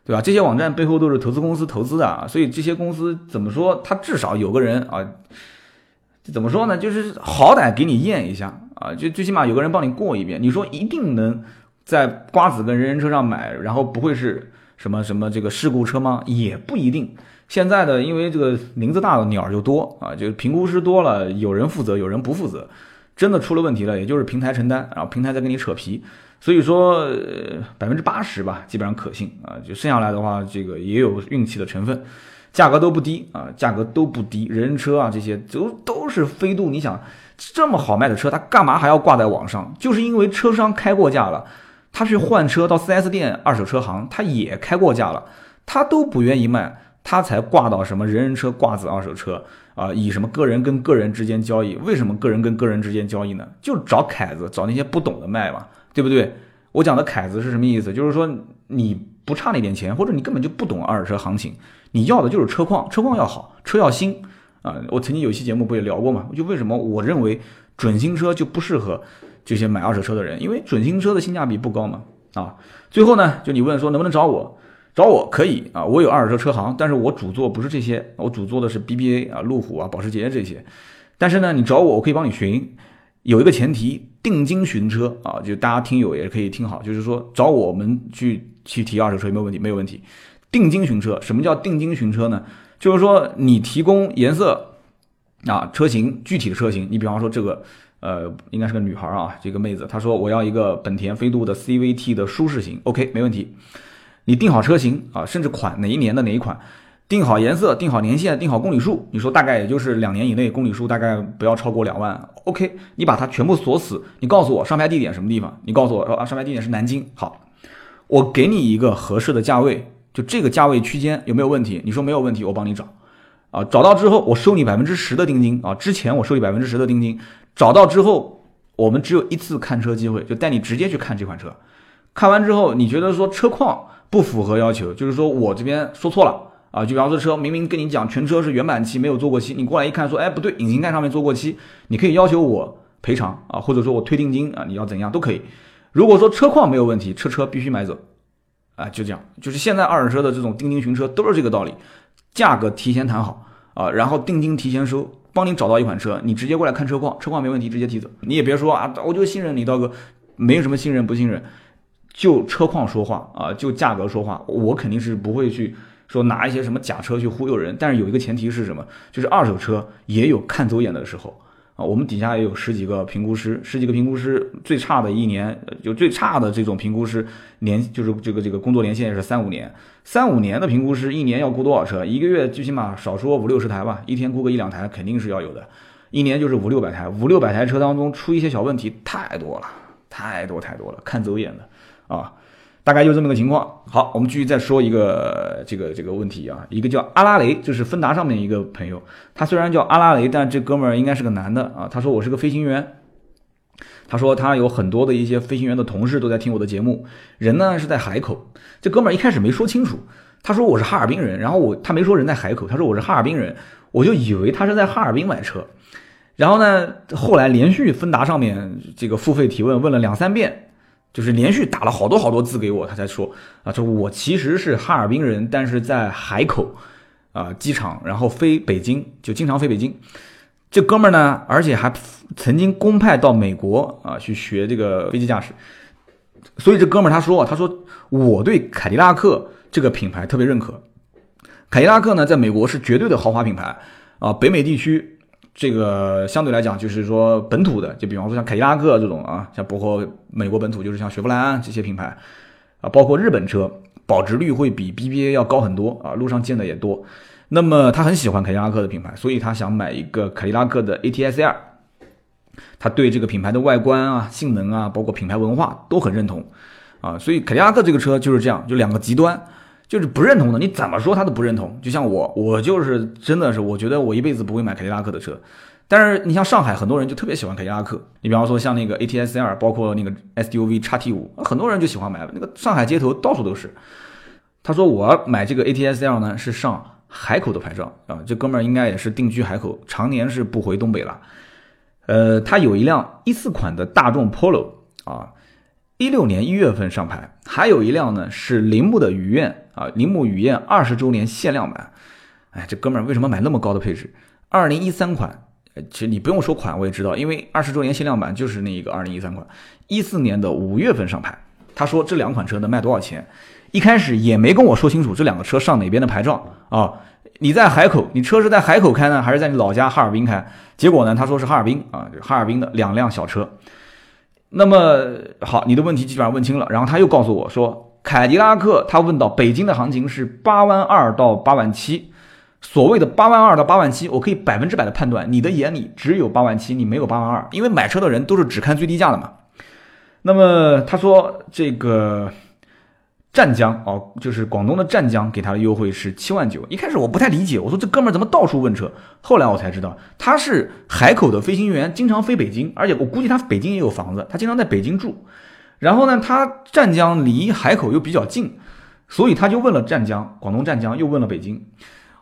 对吧？这些网站背后都是投资公司投资的啊，所以这些公司怎么说，他至少有个人啊，怎么说呢？就是好歹给你验一下啊，就最起码有个人帮你过一遍。你说一定能在瓜子跟人人车上买，然后不会是？什么什么这个事故车吗？也不一定。现在的因为这个林子大了，鸟就多啊，就评估师多了，有人负责，有人不负责。真的出了问题了，也就是平台承担，然后平台再给你扯皮。所以说百分之八十吧，基本上可信啊。就剩下来的话，这个也有运气的成分。价格都不低啊，价格都不低。人车啊，这些都都是飞度。你想这么好卖的车，它干嘛还要挂在网上？就是因为车商开过价了。他去换车到 4S 店、二手车行，他也开过价了，他都不愿意卖，他才挂到什么人人车挂子二手车啊，以什么个人跟个人之间交易？为什么个人跟个人之间交易呢？就找凯子，找那些不懂的卖嘛，对不对？我讲的凯子是什么意思？就是说你不差那点钱，或者你根本就不懂二手车行情，你要的就是车况，车况要好，车要新啊。我曾经有期节目不也聊过嘛？就为什么我认为准新车就不适合。这些买二手车的人，因为准新车的性价比不高嘛，啊，最后呢，就你问说能不能找我，找我可以啊，我有二手车车行，但是我主做不是这些，我主做的是 BBA 啊、路虎啊、保时捷这些，但是呢，你找我，我可以帮你寻，有一个前提，定金寻车啊，就大家听友也可以听好，就是说找我们去去提二手车没有问题？没有问题，定金寻车，什么叫定金寻车呢？就是说你提供颜色啊、车型具体的车型，你比方说这个。呃，应该是个女孩啊，这个妹子，她说我要一个本田飞度的 CVT 的舒适型，OK，没问题。你定好车型啊，甚至款哪一年的哪一款，定好颜色，定好年限，定好公里数，你说大概也就是两年以内，公里数大概不要超过两万，OK，你把它全部锁死，你告诉我上牌地点什么地方，你告诉我啊，上牌地点是南京，好，我给你一个合适的价位，就这个价位区间有没有问题？你说没有问题，我帮你找，啊，找到之后我收你百分之十的定金啊，之前我收你百分之十的定金，找到之后我们只有一次看车机会，就带你直接去看这款车，看完之后你觉得说车况。不符合要求，就是说我这边说错了啊，就比方说车明明跟你讲全车是原版漆，没有做过漆，你过来一看说，哎不对，引擎盖上面做过漆，你可以要求我赔偿啊，或者说我退定金啊，你要怎样都可以。如果说车况没有问题，车车必须买走，啊就这样，就是现在二手车的这种定金寻车都是这个道理，价格提前谈好啊，然后定金提前收，帮你找到一款车，你直接过来看车况，车况没问题直接提走，你也别说啊，我就信任你刀哥，没有什么信任不信任。就车况说话啊，就价格说话，我肯定是不会去说拿一些什么假车去忽悠人。但是有一个前提是什么？就是二手车也有看走眼的时候啊。我们底下也有十几个评估师，十几个评估师，最差的一年就最差的这种评估师年就是这个这个工作年限也是三五年，三五年的评估师一年要估多少车？一个月最起码少说五六十台吧，一天估个一两台肯定是要有的，一年就是五六百台，五六百台车当中出一些小问题太多了，太多太多了，看走眼的。啊，大概就这么个情况。好，我们继续再说一个这个这个问题啊，一个叫阿拉雷，就是芬达上面一个朋友，他虽然叫阿拉雷，但这哥们儿应该是个男的啊。他说我是个飞行员，他说他有很多的一些飞行员的同事都在听我的节目，人呢是在海口。这哥们儿一开始没说清楚，他说我是哈尔滨人，然后我他没说人在海口，他说我是哈尔滨人，我就以为他是在哈尔滨买车，然后呢，后来连续芬达上面这个付费提问问了两三遍。就是连续打了好多好多字给我，他才说啊，说我其实是哈尔滨人，但是在海口啊机场，然后飞北京，就经常飞北京。这哥们儿呢，而且还曾经公派到美国啊去学这个飞机驾驶。所以这哥们儿他说，他说我对凯迪拉克这个品牌特别认可。凯迪拉克呢，在美国是绝对的豪华品牌啊，北美地区。这个相对来讲，就是说本土的，就比方说像凯迪拉克这种啊，像包括美国本土，就是像雪佛兰这些品牌啊，包括日本车，保值率会比 BBA 要高很多啊，路上见的也多。那么他很喜欢凯迪拉克的品牌，所以他想买一个凯迪拉克的 ATS-R。他对这个品牌的外观啊、性能啊，包括品牌文化都很认同啊，所以凯迪拉克这个车就是这样，就两个极端。就是不认同的，你怎么说他都不认同。就像我，我就是真的是，我觉得我一辈子不会买凯迪拉克的车。但是你像上海很多人就特别喜欢凯迪拉克，你比方说像那个 A T S L，包括那个 SUV 叉 T 五，很多人就喜欢买。那个上海街头到处都是。他说我买这个 A T S L 呢，是上海口的牌照啊。这哥们儿应该也是定居海口，常年是不回东北了。呃，他有一辆一四款的大众 Polo 啊。一六年一月份上牌，还有一辆呢，是铃木的雨燕啊，铃木雨燕二十周年限量版。哎，这哥们儿为什么买那么高的配置？二零一三款，其实你不用说款，我也知道，因为二十周年限量版就是那一个二零一三款。一四年的五月份上牌，他说这两款车能卖多少钱？一开始也没跟我说清楚这两个车上哪边的牌照啊？你在海口，你车是在海口开呢，还是在你老家哈尔滨开？结果呢，他说是哈尔滨啊，哈尔滨的两辆小车。那么好，你的问题基本上问清了，然后他又告诉我说，凯迪拉克他问到北京的行情是八万二到八万七，所谓的八万二到八万七，我可以百分之百的判断，你的眼里只有八万七，你没有八万二，因为买车的人都是只看最低价的嘛。那么他说这个。湛江哦，就是广东的湛江，给他的优惠是七万九。一开始我不太理解，我说这哥们儿怎么到处问车？后来我才知道，他是海口的飞行员，经常飞北京，而且我估计他北京也有房子，他经常在北京住。然后呢，他湛江离海口又比较近，所以他就问了湛江，广东湛江，又问了北京。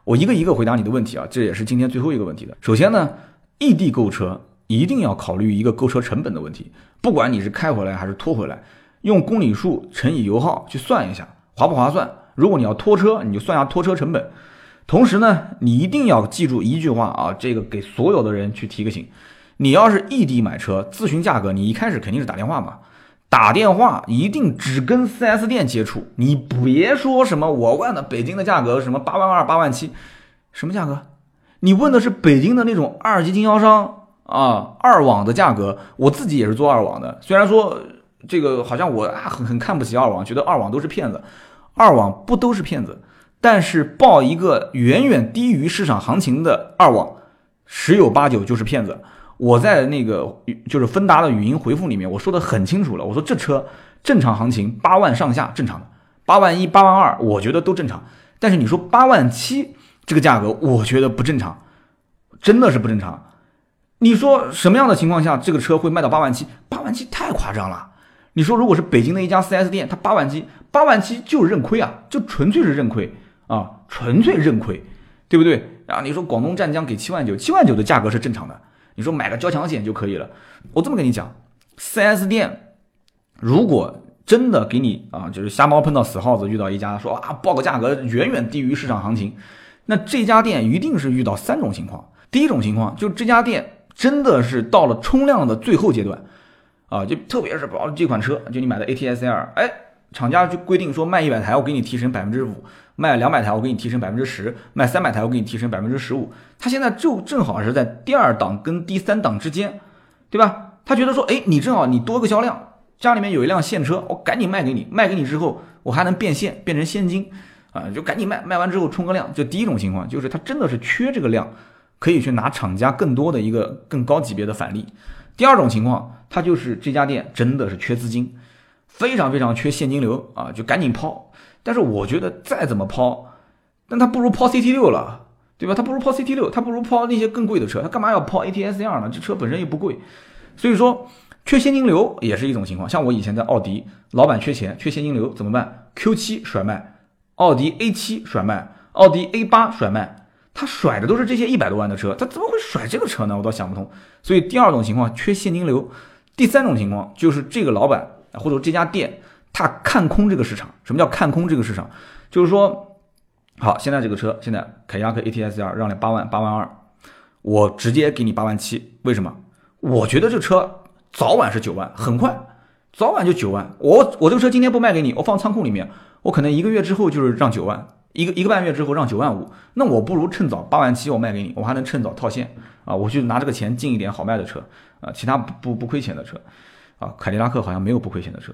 我一个一个回答你的问题啊，这也是今天最后一个问题的。首先呢，异地购车一定要考虑一个购车成本的问题，不管你是开回来还是拖回来。用公里数乘以油耗去算一下划不划算？如果你要拖车，你就算下拖车成本。同时呢，你一定要记住一句话啊，这个给所有的人去提个醒：你要是异地买车咨询价格，你一开始肯定是打电话嘛，打电话一定只跟 4S 店接触，你别说什么我问的北京的价格什么八万二八万七，什么价格？你问的是北京的那种二级经销商，啊，二网的价格，我自己也是做二网的，虽然说这个好像我很很看不起二网，觉得二网都是骗子，二网不都是骗子，但是报一个远远低于市场行情的二网，十有八九就是骗子。我在那个就是芬达的语音回复里面，我说的很清楚了，我说这车正常行情八万上下正常的，八万一、八万二，我觉得都正常。但是你说八万七这个价格，我觉得不正常，真的是不正常。你说什么样的情况下这个车会卖到八万七？八万七太夸张了。你说如果是北京的一家 4S 店，它八万七，八万七就认亏啊，就纯粹是认亏啊，纯粹认亏，对不对？啊，你说广东湛江给七万九，七万九的价格是正常的。你说买个交强险就可以了，我这么跟你讲，4S 店如果真的给你啊，就是瞎猫碰到死耗子，遇到一家说啊报个价格远远低于市场行情，那这家店一定是遇到三种情况。第一种情况就这家店真的是到了冲量的最后阶段，啊，就特别是包这款车，就你买的 ATS L，哎，厂家就规定说卖一百台我给你提成百分之五。卖两百台，我给你提升百分之十；卖三百台，我给你提升百分之十五。他现在就正好是在第二档跟第三档之间，对吧？他觉得说，哎，你正好你多个销量，家里面有一辆现车，我赶紧卖给你，卖给你之后，我还能变现，变成现金，啊，就赶紧卖，卖完之后冲个量。就第一种情况，就是他真的是缺这个量，可以去拿厂家更多的一个更高级别的返利。第二种情况，他就是这家店真的是缺资金，非常非常缺现金流啊，就赶紧抛。但是我觉得再怎么抛，但他不如抛 CT 六了，对吧？他不如抛 CT 六，他不如抛那些更贵的车，他干嘛要抛 ATS R 呢？这车本身又不贵，所以说缺现金流也是一种情况。像我以前在奥迪，老板缺钱，缺现金流怎么办？Q 七甩卖，奥迪 A 七甩卖，奥迪 A 八甩卖，他甩的都是这些一百多万的车，他怎么会甩这个车呢？我倒想不通。所以第二种情况缺现金流，第三种情况就是这个老板或者这家店。他看空这个市场，什么叫看空这个市场？就是说，好，现在这个车，现在凯迪拉克 ATS R 让你八万八万二，我直接给你八万七，为什么？我觉得这车早晚是九万，很快，早晚就九万。我我这个车今天不卖给你，我放仓库里面，我可能一个月之后就是让九万，一个一个半月之后让九万五，那我不如趁早八万七我卖给你，我还能趁早套现啊，我去拿这个钱进一点好卖的车啊，其他不不亏钱的车。啊，凯迪拉克好像没有不亏钱的车。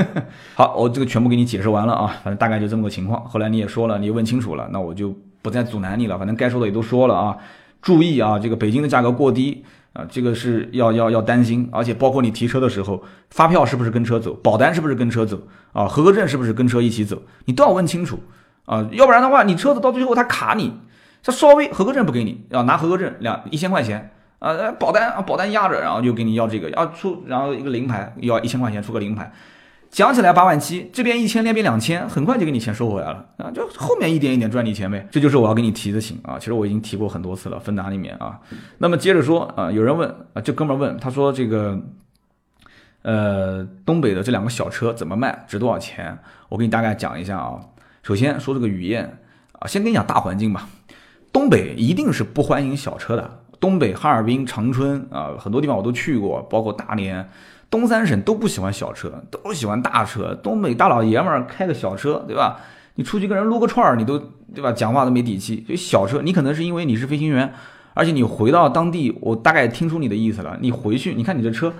好，我这个全部给你解释完了啊，反正大概就这么个情况。后来你也说了，你问清楚了，那我就不再阻拦你了。反正该说的也都说了啊。注意啊，这个北京的价格过低啊，这个是要要要担心。而且包括你提车的时候，发票是不是跟车走，保单是不是跟车走啊，合格证是不是跟车一起走，你都要问清楚啊。要不然的话，你车子到最后他卡你，他稍微合格证不给你，要拿合格证两一千块钱。啊，保单啊，保单压着，然后就给你要这个，要出，然后一个零牌要一千块钱出个零牌，讲起来八万七，这边一千那边两千，很快就给你钱收回来了啊，就后面一点一点赚你钱呗，这就是我要给你提的醒啊，其实我已经提过很多次了，芬达里面啊，那么接着说啊，有人问啊，这哥们问，他说这个，呃，东北的这两个小车怎么卖，值多少钱？我给你大概讲一下啊，首先说这个雨燕啊，先跟你讲大环境吧，东北一定是不欢迎小车的。东北哈尔滨、长春啊，很多地方我都去过，包括大连、东三省都不喜欢小车，都喜欢大车。东北大老爷们儿开个小车，对吧？你出去跟人撸个串儿，你都对吧？讲话都没底气。就小车，你可能是因为你是飞行员，而且你回到当地，我大概听出你的意思了。你回去，你看你这车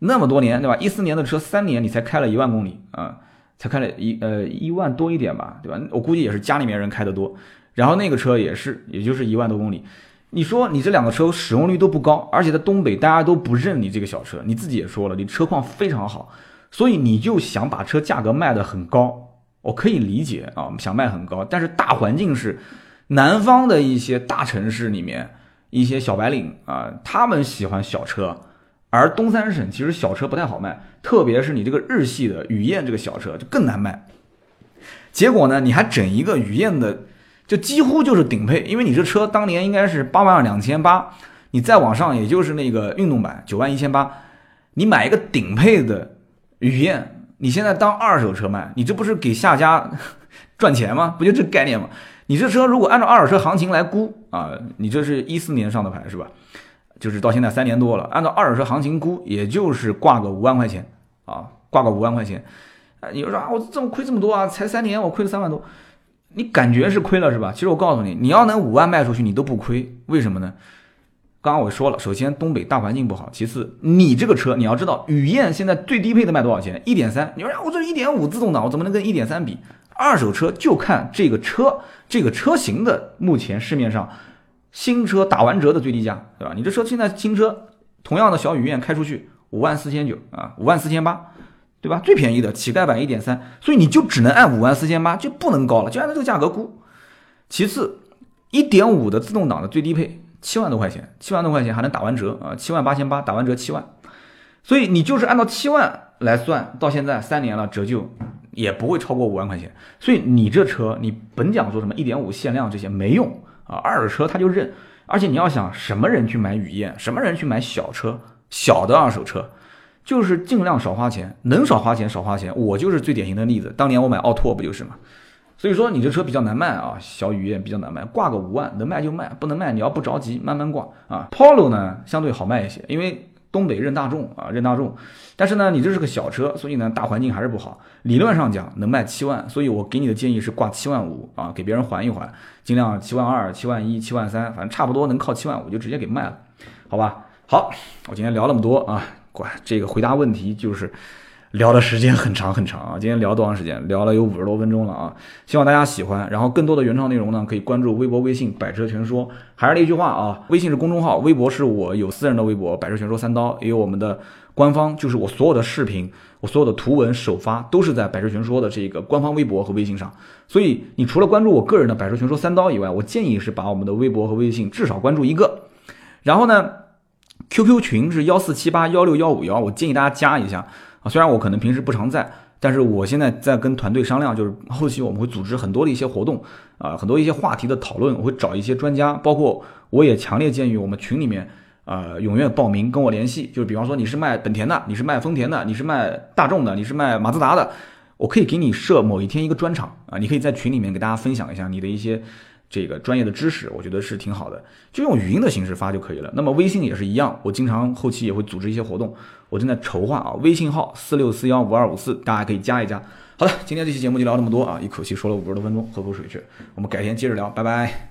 那么多年，对吧？一四年的车，三年你才开了一万公里啊，才开了一呃一万多一点吧，对吧？我估计也是家里面人开的多，然后那个车也是，也就是一万多公里。你说你这两个车使用率都不高，而且在东北大家都不认你这个小车，你自己也说了，你车况非常好，所以你就想把车价格卖得很高，我可以理解啊，想卖很高，但是大环境是南方的一些大城市里面一些小白领啊，他们喜欢小车，而东三省其实小车不太好卖，特别是你这个日系的雨燕这个小车就更难卖，结果呢，你还整一个雨燕的。就几乎就是顶配，因为你这车当年应该是八万两千八，你再往上也就是那个运动版九万一千八，你买一个顶配的雨燕，你现在当二手车卖，你这不是给下家赚钱吗？不就这概念吗？你这车如果按照二手车行情来估啊，你这是一四年上的牌是吧？就是到现在三年多了，按照二手车行情估，也就是挂个五万块钱啊，挂个五万块钱，啊，你说啊，我这么亏这么多啊？才三年我亏了三万多。你感觉是亏了是吧？其实我告诉你，你要能五万卖出去，你都不亏。为什么呢？刚刚我说了，首先东北大环境不好，其次你这个车你要知道，雨燕现在最低配的卖多少钱？一点三，你说我这一点五自动挡，我怎么能跟一点三比？二手车就看这个车这个车型的目前市面上新车打完折的最低价，对吧？你这车现在新车同样的小雨燕开出去五万四千九啊，五万四千八，对吧？最便宜的乞丐版一点三，所以你就只能按五万四千八，就不能高了，就按照这个价格估。其次，一点五的自动挡的最低配七万多块钱，七万多块钱还能打完折啊，七万八千八打完折七万，所以你就是按照七万来算，到现在三年了，折旧也不会超过五万块钱。所以你这车，你本讲说什么一点五限量这些没用啊，二手车他就认。而且你要想什么人去买雨燕，什么人去买小车，小的二手车，就是尽量少花钱，能少花钱少花钱。我就是最典型的例子，当年我买奥拓不就是吗？所以说你这车比较难卖啊，小雨燕比较难卖，挂个五万能卖就卖，不能卖你要不着急慢慢挂啊。Polo 呢相对好卖一些，因为东北认大众啊认大众，但是呢你这是个小车，所以呢大环境还是不好。理论上讲能卖七万，所以我给你的建议是挂七万五啊，给别人缓一缓，尽量七万二、七万一、七万三，反正差不多能靠七万五就直接给卖了，好吧？好，我今天聊那么多啊，管这个回答问题就是。聊的时间很长很长啊！今天聊多长时间？聊了有五十多分钟了啊！希望大家喜欢。然后更多的原创内容呢，可以关注微博、微信“百车全说”。还是那句话啊，微信是公众号，微博是我有私人的微博“百车全说三刀”，也有我们的官方，就是我所有的视频、我所有的图文首发都是在“百车全说”的这个官方微博和微信上。所以你除了关注我个人的“百车全说三刀”以外，我建议是把我们的微博和微信至少关注一个。然后呢，QQ 群是幺四七八幺六幺五幺，我建议大家加一下。啊，虽然我可能平时不常在，但是我现在在跟团队商量，就是后期我们会组织很多的一些活动，啊，很多一些话题的讨论，我会找一些专家，包括我也强烈建议我们群里面，呃，踊跃报名跟我联系，就是比方说你是卖本田的，你是卖丰田的，你是卖大众的，你是卖马自达的，我可以给你设某一天一个专场啊，你可以在群里面给大家分享一下你的一些。这个专业的知识，我觉得是挺好的，就用语音的形式发就可以了。那么微信也是一样，我经常后期也会组织一些活动，我正在筹划啊。微信号四六四幺五二五四，大家可以加一加。好了，今天这期节目就聊这么多啊，一口气说了五十多分钟，喝口水去，我们改天接着聊，拜拜。